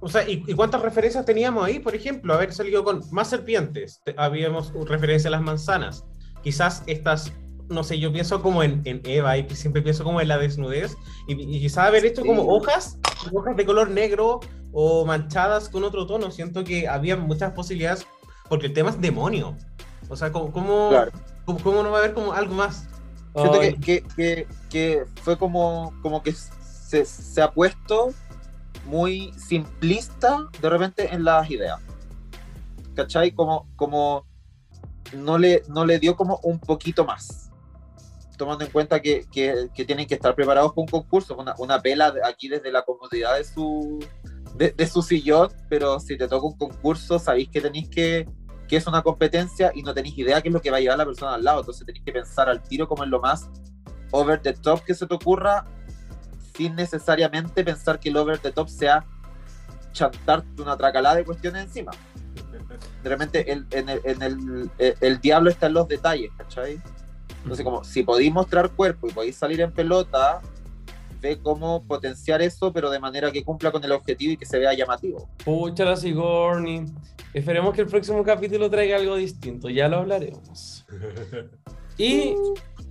O sea, ¿y, y cuántas referencias teníamos ahí? Por ejemplo, haber salido con más serpientes. Te- habíamos referencia a las manzanas. Quizás estas, no sé, yo pienso como en, en Eva y siempre pienso como en la desnudez. Y, y quizás haber hecho como hojas, hojas de color negro o manchadas con otro tono. Siento que había muchas posibilidades porque el tema es demonio. O sea, ¿cómo, cómo, Claro. cómo- cómo no va a haber como algo más? Siento que, que, que fue como, como que se, se ha puesto muy simplista de repente en las ideas. ¿Cachai? Como, como no, le, no le dio como un poquito más. Tomando en cuenta que, que, que tienen que estar preparados para un concurso, una, una pela aquí desde la comodidad de su, de, de su sillón, pero si te toca un concurso, sabéis que tenéis que, que es una competencia y no tenéis idea qué es lo que va a llevar la persona al lado. Entonces tenéis que pensar al tiro como en lo más over the top que se te ocurra, sin necesariamente pensar que el over the top sea chantarte una tracalada de cuestiones encima. De repente el, en el, en el, el- el diablo está en los detalles, ¿cachai? Entonces, como si podéis mostrar cuerpo y podéis salir en pelota, ve cómo potenciar eso, pero de manera que cumpla con el objetivo y que se vea llamativo. Pucha la Sigourney. Esperemos que el próximo capítulo traiga algo distinto, ya lo hablaremos. *laughs* Y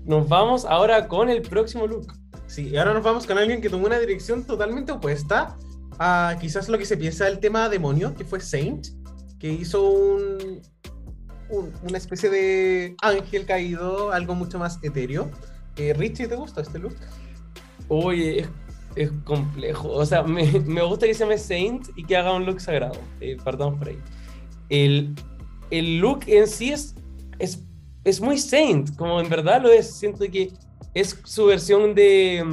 nos vamos ahora con el próximo look. Sí, y ahora nos vamos con alguien que tomó una dirección totalmente opuesta a quizás lo que se piensa del tema demonio, que fue Saint, que hizo un, un- una especie de ángel caído, algo mucho más etéreo. Eh, Richie, ¿te gusta este look? Oye, es, complejo. O sea, me, me gusta que se llame Saint y que haga un look sagrado. Eh, perdón por ahí. El, el look en sí es, es, es muy Saint, como en verdad lo es. Siento que es su versión de.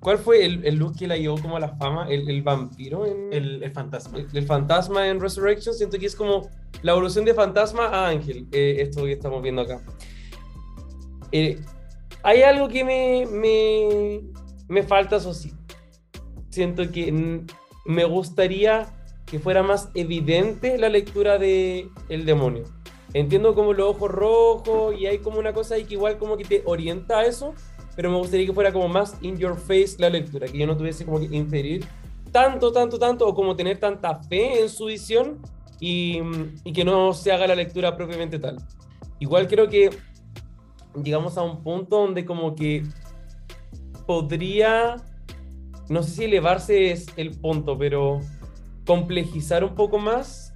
¿Cuál fue el, el look que la llevó como a la fama? El, el vampiro en. El, el fantasma. el, fantasma en Resurrection. Siento que es como la evolución de fantasma a ángel. eh, esto que estamos viendo acá. Eh, hay algo que me, me, me falta, eso sí. Siento que me gustaría que fuera más evidente la lectura de el demonio. entiendo como los ojos rojos y hay como una cosa ahí que igual como que te orienta a eso, pero me gustaría que fuera como más in your face la lectura, que yo no tuviese como que inferir tanto, tanto, tanto, o como tener tanta fe en su visión y, y que no se haga la lectura propiamente tal. Igual creo que llegamos a un punto donde como que podría, no sé si elevarse es el punto, pero complejizar un poco más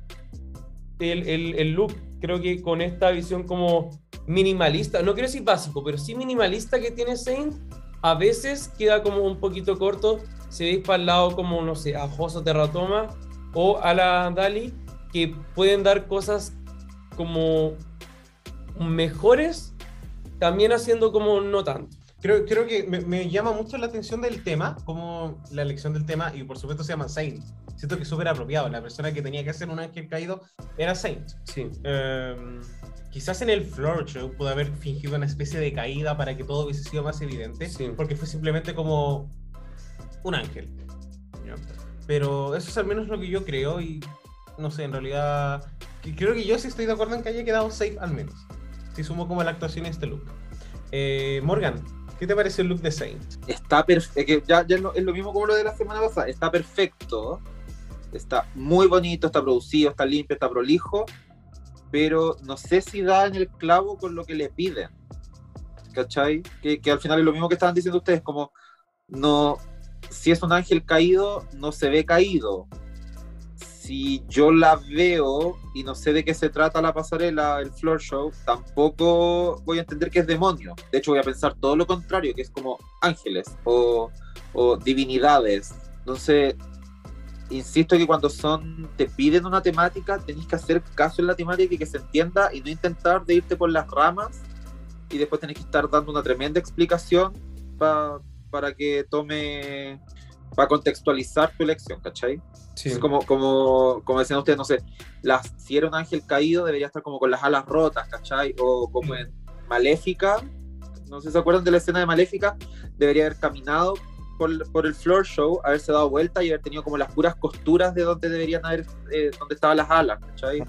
el, el, el look. Creo que con esta visión como minimalista, no quiero decir básico, pero sí minimalista que tiene Saint, a veces queda como un poquito corto. Se veis para el lado como, no sé, a Joso Terratoma o a la Dali, que pueden dar cosas como mejores, también haciendo como no tanto. Creo, creo que me, me llama mucho la atención del tema, como la elección del tema, y por supuesto se llama Saint. Siento que es súper apropiado. La persona que tenía que hacer un ángel caído era Saint. Sí. Em, quizás en el floor show pudo haber fingido una especie de caída para que todo hubiese sido más evidente, Sí. porque fue simplemente como un ángel. Pero eso es al menos lo que yo creo y no sé, en realidad creo que yo sí estoy de acuerdo en que haya quedado safe al menos. Si sumo como la actuación a este look. Eh, Morgan, ¿qué te parece el look de Saint? Está perfecto, ya, ya es lo mismo como lo de la semana pasada, está perfecto, está muy bonito, está producido, está limpio, está prolijo, pero no sé si da en el clavo con lo que le piden. ¿Cachai? Que, que al final es lo mismo que estaban diciendo ustedes, como no, si es un ángel caído, no se ve caído. Si yo la veo y no sé de qué se trata la pasarela, el floor show, tampoco voy a entender que es demonio. De hecho, voy a pensar todo lo contrario, que es como ángeles o, o divinidades. Entonces, insisto que cuando son te piden una temática, tenéis que hacer caso en la temática y que se entienda y no intentar de irte por las ramas y después tenés que estar dando una tremenda explicación pa- para que tome, para contextualizar tu elección, ¿cachai? Sí. Como, como, como decían ustedes, no sé, las, si era un ángel caído debería estar como con las alas rotas, ¿cachai? O como en Maléfica, no sé si se acuerdan de la escena de Maléfica, debería haber caminado por, por el floor show, haberse dado vuelta y haber tenido como las puras costuras de donde deberían haber, eh, donde estaban las alas, ¿cachai?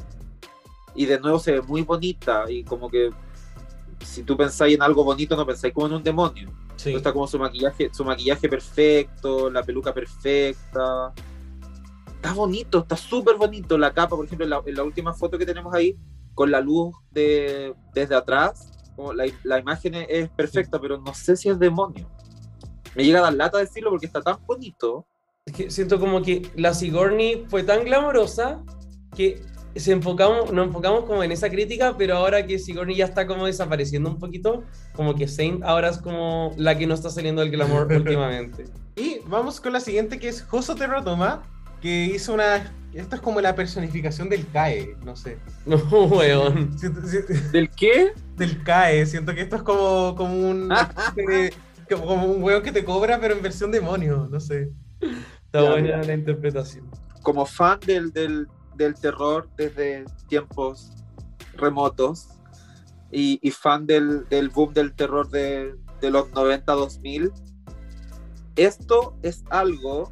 Y de nuevo se ve muy bonita y como que si tú pensáis en algo bonito, no pensáis como en un demonio. Sí. Está como su maquillaje, su maquillaje perfecto, la peluca perfecta. Está bonito, está súper bonito. La capa, por ejemplo, en la, en la última foto que tenemos ahí, con la luz de, desde atrás, como la, la imagen es, es perfecta, pero no sé si es demonio. Me llega a dar lata decirlo porque está tan bonito. Es que siento como que la Sigourney fue tan glamorosa que se enfocamos, nos enfocamos como en esa crítica, pero ahora que Sigourney ya está como desapareciendo un poquito, como que Saint ahora es como la que no está saliendo del glamour *laughs* últimamente. Y vamos con la siguiente que es Joso Terratoma, que hizo una... Esto es como la personificación del CAE, no sé. *laughs* No, weón. Siento- si- ¿Del qué? del CAE, siento que esto es como, como un... *laughs* como, como un hueón que te cobra, pero en versión demonio, no sé. Está Ya, buena la interpretación. Como fan del, del, del terror desde tiempos remotos y, y fan del, del boom del terror de, de los 90-2000, esto es algo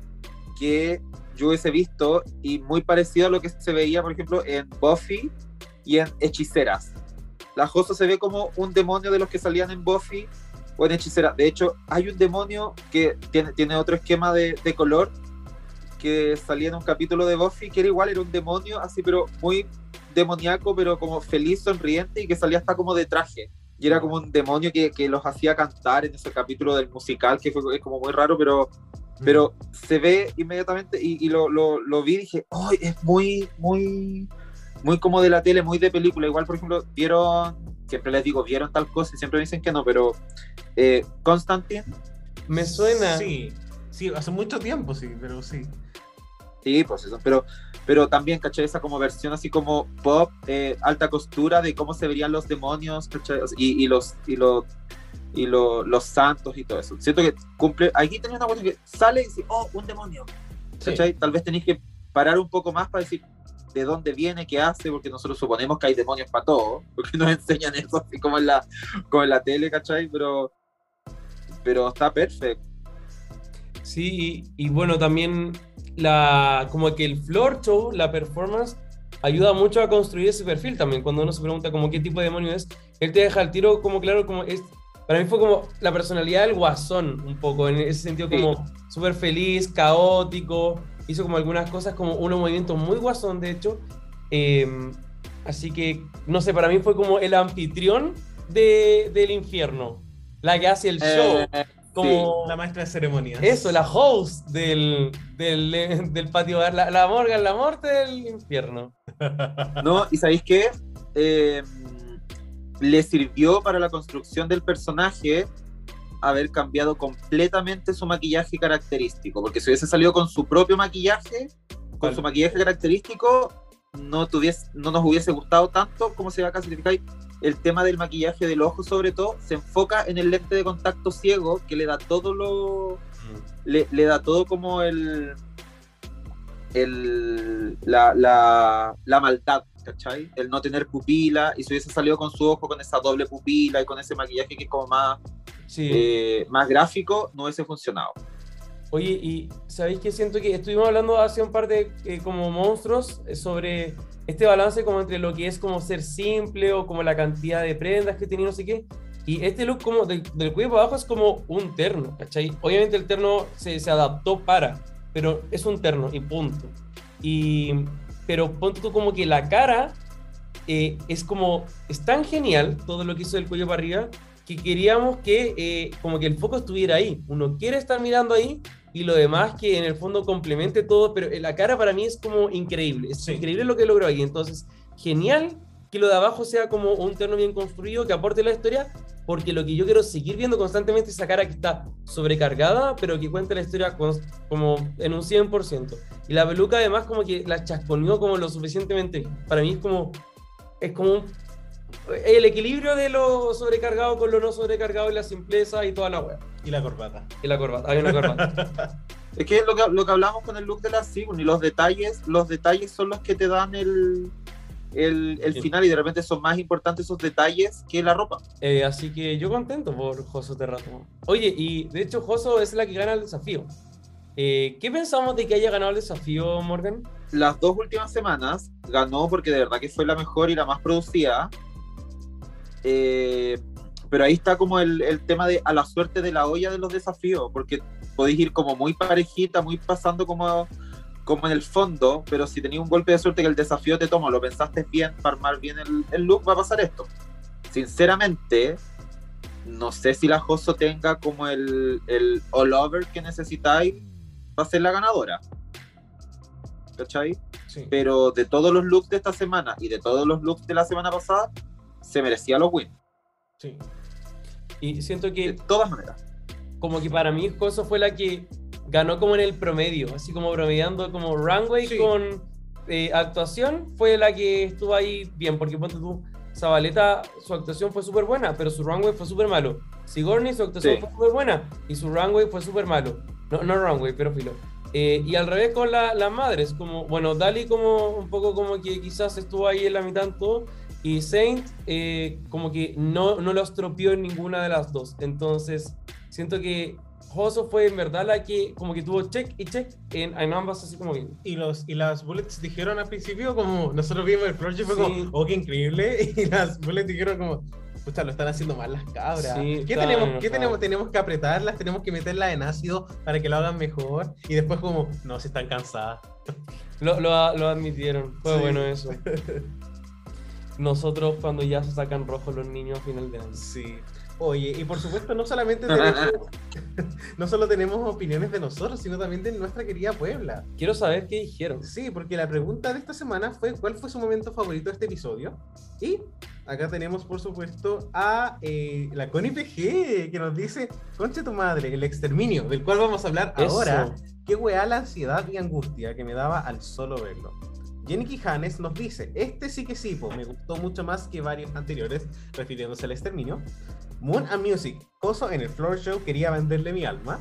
que yo hubiese visto y muy parecido a lo que se veía, por ejemplo, en Buffy y en Hechiceras. La Joso se ve como un demonio de los que salían en Buffy en Hechicera. De hecho, hay un demonio que tiene, tiene otro esquema de, de color que salía en un capítulo de Buffy que era igual, era un demonio así, pero muy demoníaco, pero como feliz, sonriente y que salía hasta como de traje. Y era como un demonio que, que los hacía cantar en ese capítulo del musical, que fue es como muy raro, pero, pero se ve inmediatamente y, y lo, lo, lo vi y dije, ¡ay! es muy, muy, muy como de la tele, muy de película. Igual, por ejemplo, vieron, siempre les digo, vieron tal cosa y siempre dicen que no, pero eh, Constantine, Me suena. Sí, sí, hace mucho tiempo, sí, pero sí. Sí, pues eso, pero, pero también, ¿cachai? Esa como versión así como pop, eh, alta costura de cómo se verían los demonios, Y, y los, y los, y lo- los santos y todo eso. Siento que cumple, aquí tenía una cosa que sale y dice, oh, un demonio, ¿cachai? Tal vez tenéis que parar un poco más para decir de dónde viene, qué hace, porque nosotros suponemos que hay demonios para todo, porque nos enseñan eso así como en la, como en la tele, ¿cachai? Pero, pero está perfecto. Sí, y, y bueno, también la, como que el floor show, la performance, ayuda mucho a construir ese perfil también. Cuando uno se pregunta como qué tipo de demonio es, él te deja el tiro como claro, como es. Para mí fue como la personalidad del guasón, un poco, en ese sentido como súper feliz, caótico, hizo como algunas cosas, como unos movimientos muy guasón, de hecho. Em, así que, no sé, para mí fue como el anfitrión de, del infierno, la que hace el show. Eh, como La maestra de ceremonias. eso, la host del, del, del patio bar, la, la Morgan, la muerte del infierno. *laughs* No, y ¿sabéis qué? Eh, le sirvió para la construcción del personaje haber cambiado completamente su maquillaje característico, porque si hubiese salido con su propio maquillaje, con su maquillaje característico, no, tuviese, no nos hubiese gustado tanto como se va a clasificar. El tema del maquillaje del ojo, sobre todo, se enfoca en el lente de contacto ciego que le da todo lo, le, le da todo como el, el la, la, la maldad, ¿cachai? El no tener pupila, y si hubiese salido con su ojo con esa doble pupila y con ese maquillaje que es como más, Sí. eh, más gráfico, no hubiese funcionado. Oye, y ¿sabéis que siento que estuvimos hablando hace un par de eh, como monstruos eh, sobre este balance como entre lo que es como ser simple o como la cantidad de prendas que tenía no sé qué? Y este look como del, del cuello para abajo es como un terno, ¿cachai? Obviamente el terno se, se adaptó para, pero es un terno y punto. Y, pero ponte tú como que la cara eh, es como, es tan genial todo lo que hizo del cuello para arriba que queríamos que eh, como que el foco estuviera ahí. Uno quiere estar mirando ahí y lo demás que en el fondo complemente todo, pero la cara para mí es como increíble, es Sí. increíble lo que logró ahí. Entonces, genial que lo de abajo sea como un terno bien construido, que aporte la historia, porque lo que yo quiero seguir viendo constantemente es esa cara que está sobrecargada, pero que cuenta la historia con- como en un 100%. Y la peluca además como que la chasconeó como lo suficientemente. Para mí es como, es como un- el equilibrio de lo sobrecargado con lo no sobrecargado y la simpleza y toda la wea. Y la corbata. Y la corbata, hay una corbata. *laughs* Es que lo que, lo que hablamos con el look de la Sigun y los detalles, los detalles son los que te dan el, el, el Sí. final y de repente son más importantes esos detalles que la ropa. Eh, así que yo contento por Joso Terrato. Oye, y de hecho Joso es la que gana el desafío. Eh, ¿Qué pensamos de que haya ganado el desafío, Morgan? Las dos últimas semanas ganó porque de verdad que fue la mejor y la más producida. Eh, pero ahí está como el, el tema de a la suerte de la olla de los desafíos, porque podéis ir como muy parejita, muy pasando como, como en el fondo, pero si tenéis un golpe de suerte que el desafío te toma, lo pensaste bien, para armar bien el, el look, va a pasar esto. Sinceramente, no sé si la Joso tenga como el, el all over que necesitáis para ser la ganadora. ¿Cachai? Sí. pero de todos los looks de esta semana y de todos los looks de la semana pasada, se merecía los wins, sí. Y siento de que todas maneras. como que para mí Joso fue la que ganó como en el promedio, así como promediando como runway Sí. con eh, actuación, fue la que estuvo ahí bien, porque ponte tú, Zabaleta, su actuación fue súper buena, pero su runway fue súper malo. Sigourney, su actuación Sí. fue súper buena y su runway fue súper malo. No, no runway, pero filo. Eh, y al revés con la- las madres, como, bueno, Dali como un poco como que quizás estuvo ahí en la mitad en todo, y Saint eh, como que no, no lo estropeó en ninguna de las dos. Entonces, siento que Joso fue en verdad la que como que tuvo check y check en, en ambas así como bien. Y, los, y las bullets dijeron al principio como, nosotros vimos el project fue Sí. como, oh, qué increíble. *laughs* Y las bullets dijeron como, pucha, lo están haciendo mal las cabras. Sí, ¿Qué, tenemos, ¿Qué tenemos? Tenemos que apretarlas, tenemos que meterlas en ácido para que lo hagan mejor. Y después como, no, se están cansadas. Lo, lo, lo admitieron, fue Sí. bueno eso. *laughs* Nosotros cuando ya se sacan rojos los niños a final de año. Sí. Oye, y por supuesto no solamente tenemos, *laughs* *laughs* no solo tenemos opiniones de nosotros, sino también de nuestra querida Puebla. Quiero saber qué dijeron. Sí, porque la pregunta de esta semana fue cuál fue su momento favorito de este episodio. Y acá tenemos, por supuesto, a eh, la Connie PG, que nos dice, conche tu madre, el exterminio, del cual vamos a hablar Eso. ahora. Qué weá la ansiedad y angustia que me daba al solo verlo. Jenny Quijanes nos dice, este sí que sí, me gustó mucho más que varios anteriores, refiriéndose al exterminio. Moon and Music, Coso en el Floor Show quería venderle mi alma.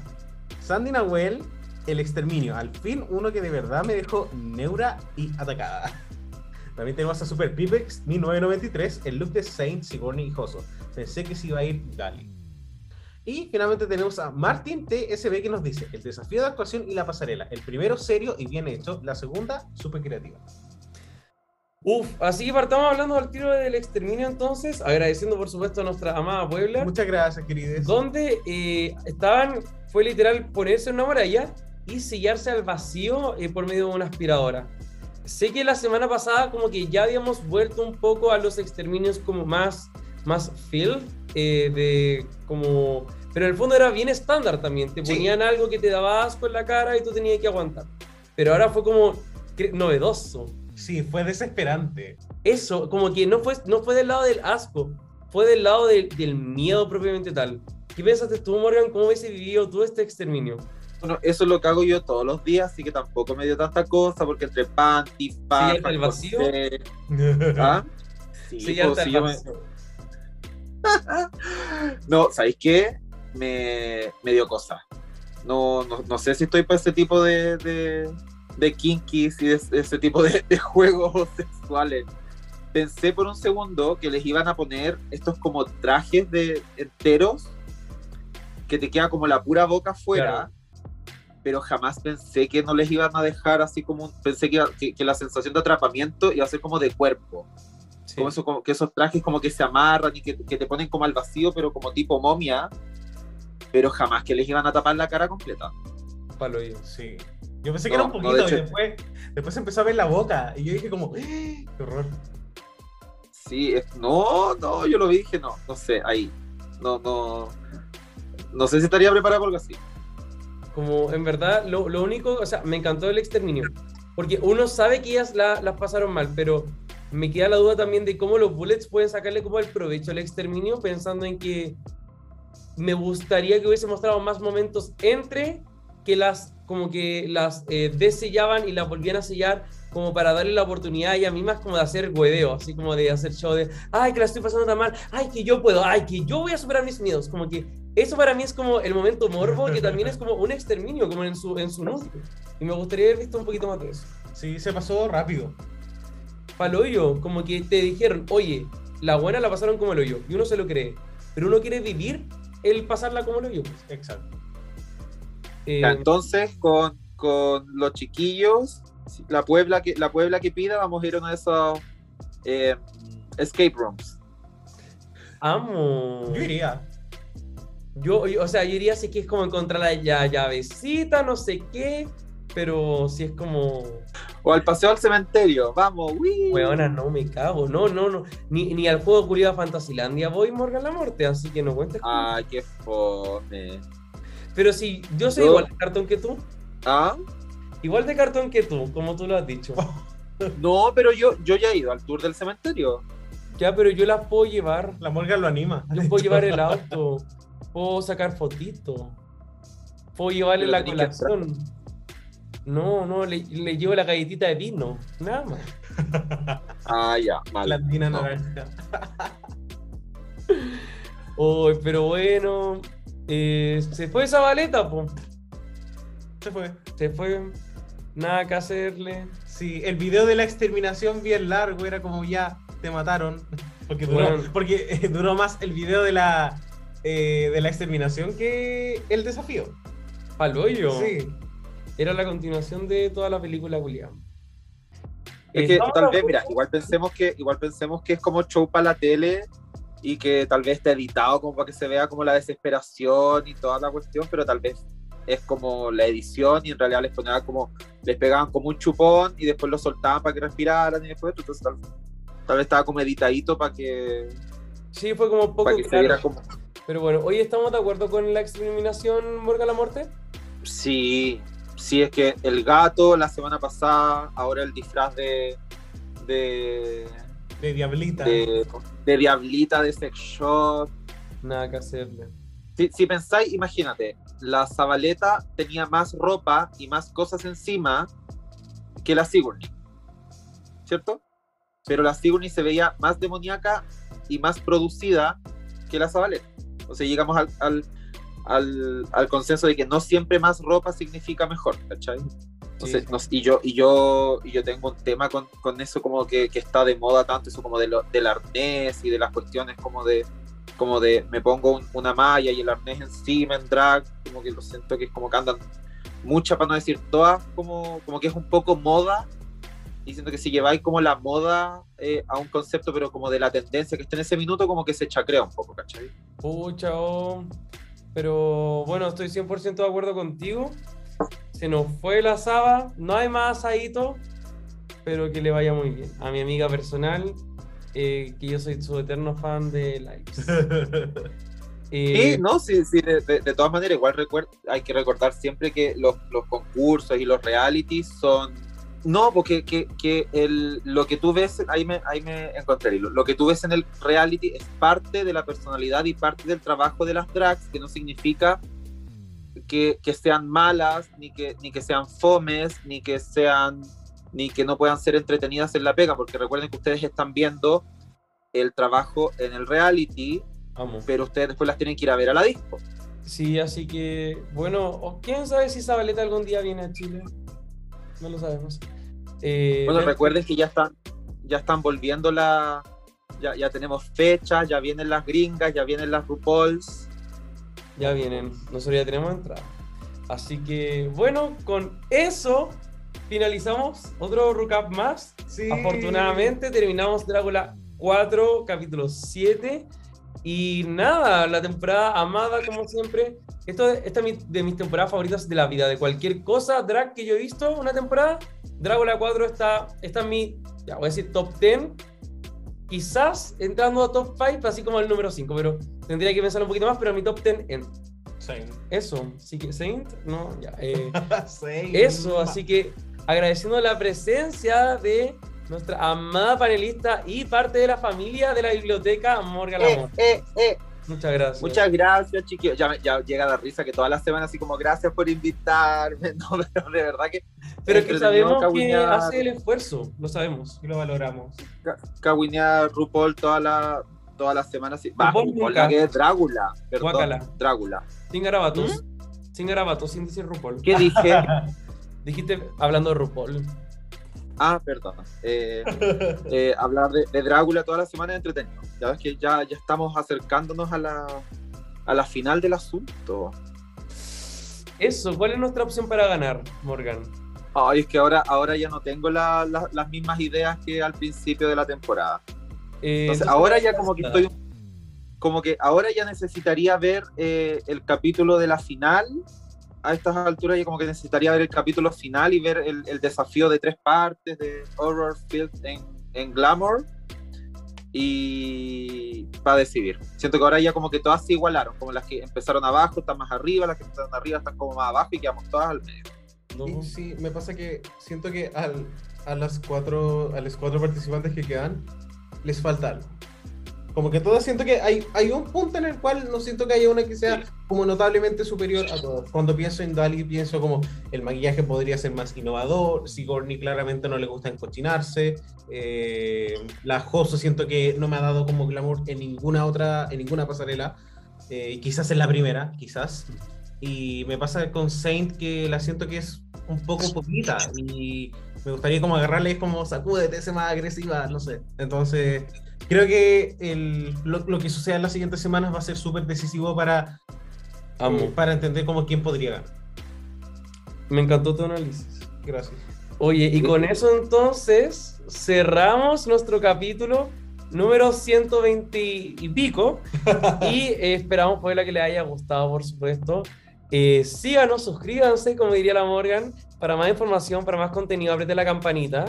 Sandy Nahuel, el exterminio, al fin uno que de verdad me dejó neura y atacada. *laughs* También tenemos a Super Pipex 1993, el look de Saint, Sigourney y Joso. Pensé que se iba a ir Gali. Y finalmente tenemos a Martin TSB que nos dice el desafío de actuación y la pasarela. El primero serio y bien hecho, la segunda súper creativa. Uf, así que partamos hablando al tiro del exterminio entonces, agradeciendo por supuesto a nuestra amada Puebla, Muchas gracias, queridos. donde eh, estaban, fue literal ponerse en una muralla y sellarse al vacío eh, por medio de una aspiradora. Sé que la semana pasada como que ya habíamos vuelto un poco a los exterminios como más, más field, eh, de como... Pero en el fondo era bien estándar también, te Sí. ponían algo que te daba asco en la cara y tú tenías que aguantar. Pero ahora fue como novedoso. Sí, fue desesperante. Eso, como que no fue, no fue del lado del asco, fue del lado del, del miedo propiamente tal. ¿Qué pensaste tú, Morgan? ¿Cómo hubiese vivido tú este exterminio? Bueno, eso es lo que hago yo todos los días, así que tampoco me dio tanta cosa, porque entre panty, paja, hasta el vacío. corsé, *laughs* ¿ah? Sí, Sí, ya pues, está sí, el yo me- vacío. *laughs* No, ¿sabéis qué? Me, me dio cosa. No, no, no sé si estoy para ese tipo de, de, de kinkies y de, de ese tipo de, de juegos *laughs* sexuales. Pensé por un segundo que les iban a poner estos como trajes de enteros que te queda como la pura boca afuera. Claro. Pero jamás pensé que no les iban a dejar así como un- pensé que, que, que la sensación de atrapamiento iba a ser como de cuerpo Sí. como, eso, como que esos trajes como que se amarran y que, que te ponen como al vacío, pero como tipo momia, pero jamás que les iban a tapar la cara completa. Palo. Sí. Yo pensé que era un no, poquito y después, después empezó a ver la boca y yo dije como, ¡Ah! ¡qué horror! Sí, es- no, no, yo lo vi dije, no, no sé, ahí. No, no. No sé si estaría preparado por algo así. Como en verdad, lo, lo único, o sea, me encantó el exterminio. Porque uno sabe que ellas la- las pasaron mal, pero me queda la duda también de cómo los bullets pueden sacarle como el provecho al exterminio, pensando en que me gustaría que hubiese mostrado más momentos entre que las como que las eh, desellaban y las volvían a sellar como para darle la oportunidad a ellas mismas como de hacer hueveo, así como de hacer show de, ay, que la estoy pasando tan mal, ay, que yo puedo, ay, que yo voy a superar mis miedos, como que eso para mí es como el momento morbo, que también es como un exterminio, como en su, en su. Y me gustaría haber visto un poquito más de eso. Sí, se pasó rápido. Hoyo, como que te dijeron, oye, la buena la pasaron como el hoyo, y uno se lo cree, pero uno quiere vivir el pasarla como el hoyo. pues. Exacto. Eh, entonces, con, con los chiquillos, la Puebla que, la Puebla que pida, vamos a ir a uno de esos eh, escape rooms. amo. Yo iría. Yo, yo- o sea, yo diría si que es como encontrar la llavecita, no sé qué, pero si es como, O al paseo al cementerio, vamos, ¡wii! weona, no me cago, no, no, no, ni, ni al juego culiado Fantasilandia voy Morgan la muerte, así que no cuentes. Ay, qué fome. Pero si yo soy igual de cartón que tú, ¿Ah? igual de cartón que tú, como tú lo has dicho. *laughs* No, pero yo, yo ya he ido al tour del cementerio. Ya, pero yo las puedo llevar, La Morgan lo anima. yo puedo llevar el auto, puedo sacar fotito, puedo llevarle Pero la colación. No, no, le, le llevo la galletita de vino, nada más. *laughs* Ah, ya, mal. La tina No. naranja. *laughs* Uy, pero bueno, eh, se fue esa baleta, po. Se fue. Se fue, nada que hacerle. Sí, el video de la exterminación bien largo, era como ya te mataron. *laughs* Porque duró, Bueno. porque, eh, duró más el video de la, eh, de la exterminación que el desafío. Pal hoyo. Sí. Era la continuación de toda la película, William. Es que Estamos tal vez, mira, igual pensemos que, igual pensemos que es como show para la tele y que tal vez está editado como para que se vea como la desesperación y toda la cuestión, pero tal vez es como la edición y en realidad les ponían como, les pegaban como un chupón y después lo soltaban para que respiraran y después, entonces tal, tal vez estaba como editadito para que, Sí, fue como poco para que se claro. viera como, Pero bueno, hoy estamos de acuerdo con la exterminación Morgan la muerte. sí, sí es que el gato la semana pasada, ahora el disfraz de, de, De Diablita. de, de diablita de sex shop, Nada que hacerle. Si, si pensáis, imagínate, la Zabaleta tenía más ropa y más cosas encima que la Sigourney, ¿cierto? Pero la Sigourney se veía más demoníaca y más producida que la Zabaleta. O sea, llegamos al, al, al- al consenso de que no siempre más ropa significa mejor, ¿cachai? Entonces, Sí. nos- y, yo, y, yo, y yo tengo un tema con, con eso como que, que está de moda tanto, eso como de lo- del arnés y de las cuestiones como de, como de me pongo un- una malla y el arnés encima en drag, como que lo siento que es como que andan muchas, para no decir todas, como, como que es un poco moda y siento que si lleváis como la moda eh, a un concepto, pero como de la tendencia que está en ese minuto, como que se chacrea un poco, ¿cachai? Pucha, oh. Pero bueno, estoy 100% de acuerdo contigo. Se nos fue la Saba, no hay más asadito, pero que le vaya muy bien. A mi amiga personal, eh, que yo soy su eterno fan de Likes. *laughs* Sí, no, sí, sí de, de, todas maneras, igual recuerdo, hay que recordar siempre que los, los concursos y los realities son no, porque que, que el, lo que tú ves, ahí me, ahí me encontré, lo, lo, que tú ves en el reality es parte de la personalidad y parte del trabajo de las drags, que no significa que, que sean malas, ni que, ni que sean fomes, ni que sean ni que no puedan ser entretenidas en la pega, porque recuerden que ustedes están viendo el trabajo en el reality, pero ustedes después las tienen que ir a ver a la disco. Sí, así que, bueno, quién sabe si Zabaleta algún día viene a Chile. No lo sabemos. Eh, bueno, recuerden que ya están, ya están volviendo la. Ya, ya tenemos fechas, ya vienen las gringas, ya vienen las RuPauls. Ya vienen, nosotros ya tenemos entrada. Así que, bueno, con eso finalizamos otro recap más. Sí. Afortunadamente terminamos Drácula 4, capítulo 7. Y nada, la temporada amada, como siempre. Esto, esta es de mis temporadas favoritas de la vida. De cualquier cosa drag que yo he visto una temporada, Drácula 4 está, está en mi, ya voy a decir, top 10. Quizás entrando a top 5, así como el número 5, pero tendría que pensar un poquito más, pero mi top 10 en Saint. eso. Así que, Saint, no, ya. Eh, *laughs* Saint. eso, así que agradeciendo la presencia de nuestra amada panelista y parte de la familia de la biblioteca, Morgan Eh, eh, eh. Muchas gracias. Muchas gracias, chiquillos. Ya, ya llega la risa que todas las semanas así como gracias por invitarme. *laughs* No, pero de verdad que Pero es que sabemos que hace el esfuerzo, lo sabemos. Y lo valoramos. ca- cagüinear RuPaul toda la, toda la semana. Sí. Va, RuPaul RuPaul, la que es Drácula. Perdón, Guácala. Drácula. Sin garabatos. Sin garabatos, sin decir RuPaul. ¿Qué dije? *laughs* Dijiste hablando de RuPaul. Ah, perdón. Eh, eh, hablar de, de Drácula toda la semana es entretenido. Ya ves que ya, ya estamos acercándonos a la, a la final del asunto. Eso, ¿cuál es nuestra opción para ganar, Morgan? Ay, es que ahora, ahora ya no tengo la- la- las mismas ideas que al principio de la temporada. Eh, Entonces, entonces, ahora ya como que estoy. Como que ahora ya necesitaría ver eh, el capítulo de la final. A estas alturas ya como que necesitaría ver el capítulo final y ver el, el desafío de tres partes de Horror Field en, en Glamour. Y para decidir. Siento que ahora ya como que todas se igualaron. Como las que empezaron abajo están más arriba, las que empezaron arriba están como más abajo y quedamos todas al medio. No. Y sí, me pasa que siento que al, a las cuatro, a los cuatro participantes que quedan, les falta algo. Como que todas siento que hay, hay un punto en el cual no siento que haya una que sea como notablemente superior a todas. Cuando pienso en Dali, pienso como el maquillaje podría ser más innovador, Sigourney claramente no le gusta encochinarse, eh, la Joso siento que no me ha dado como glamour en ninguna otra, en ninguna pasarela, eh, quizás en la primera, quizás. Y me pasa con Saint que la siento que es un poco poquita y me gustaría como agarrarle y es como sacúdete, sé más agresiva, no sé. Entonces, creo que el, lo, lo que suceda en las siguientes semanas va a ser súper decisivo para, Amo. para entender como quién podría ganar. Me encantó tu análisis. Gracias. Oye, y con eso entonces cerramos nuestro capítulo número 120 y pico. *laughs* y eh, esperamos poderla que les haya gustado, por supuesto. Eh, síganos, suscríbanse, como diría la Morgan, para más información, para más contenido, apriete la campanita,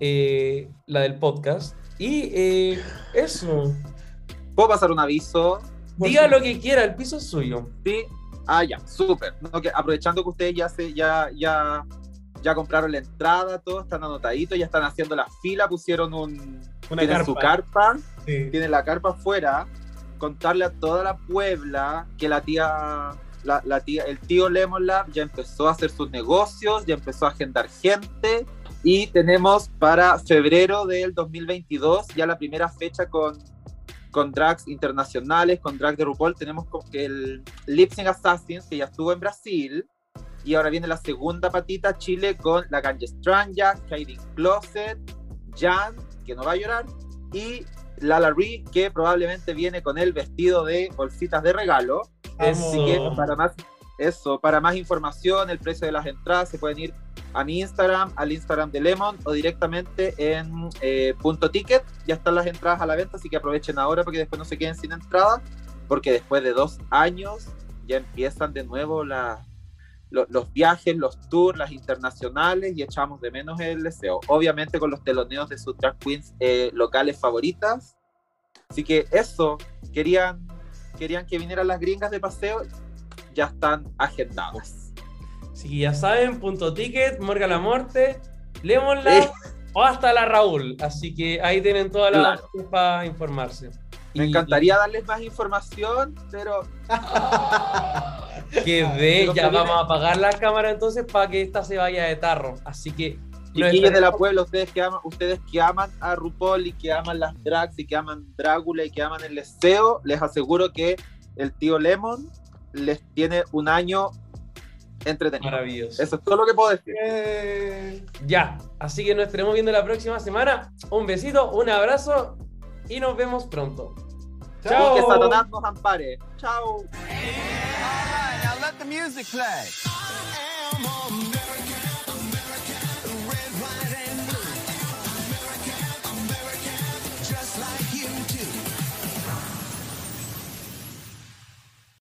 eh, la del podcast. Y eh, eso, ¿Puedo pasar un aviso? diga lo que quiera, el piso es suyo. Sí. Ah, ya, súper. No, que aprovechando que ustedes ya se, ya, ya, ya compraron la entrada, todos están anotaditos, ya están haciendo la fila, pusieron un Una tienen su carpa, Sí. tienen la carpa afuera, contarle a toda la Puebla que la tía, la, la tía, el tío Lemon Lab ya empezó a hacer sus negocios, ya empezó a agendar gente y tenemos para febrero del 2022 ya la primera fecha con con drags internacionales, con drag de RuPaul, tenemos que el Lip Sync Assassins, que ya estuvo en Brasil, y ahora viene la segunda patita, Chile, con la Ganja Stranja, Katie Closet, Jan, que no va a llorar, y Lala Ree, que probablemente viene con el vestido de bolsitas de regalo. Así que para más eso, para más información, el precio de las entradas, se pueden ir a mi Instagram, al Instagram de Lemon o directamente en eh, punto ticket. Ya están las entradas a la venta, así que aprovechen ahora porque después no se queden sin entrada, porque después de dos años ya empiezan de nuevo la, lo- los viajes, los tours, las internacionales y echamos de menos el deseo. Obviamente con los teloneos de sus drag queens eh, locales favoritas. Así que eso, querían, querían que vinieran las gringas de paseo, ya están agendadas. Así que ya saben, punto ticket, Morga la Morte, Lemonla Eh. o hasta la Raúl. Así que ahí tienen todas las Claro. para informarse. Me Y- encantaría darles más información, pero Que de, ya vamos viene- a apagar la cámara entonces para que esta se vaya de tarro. Así que. chiquillos de la Puebla, ustedes que aman, ustedes que aman a RuPaul y que aman las drags y que aman Drácula y que aman el deseo, les aseguro que el tío Lemon les tiene un año entretenido. Maravilloso. Eso es todo lo que puedo decir. Eh, Ya. Así que nos estaremos viendo la próxima semana. Un besito, un abrazo y nos vemos pronto. Chao. Y que Satanás nos ampare. Chao.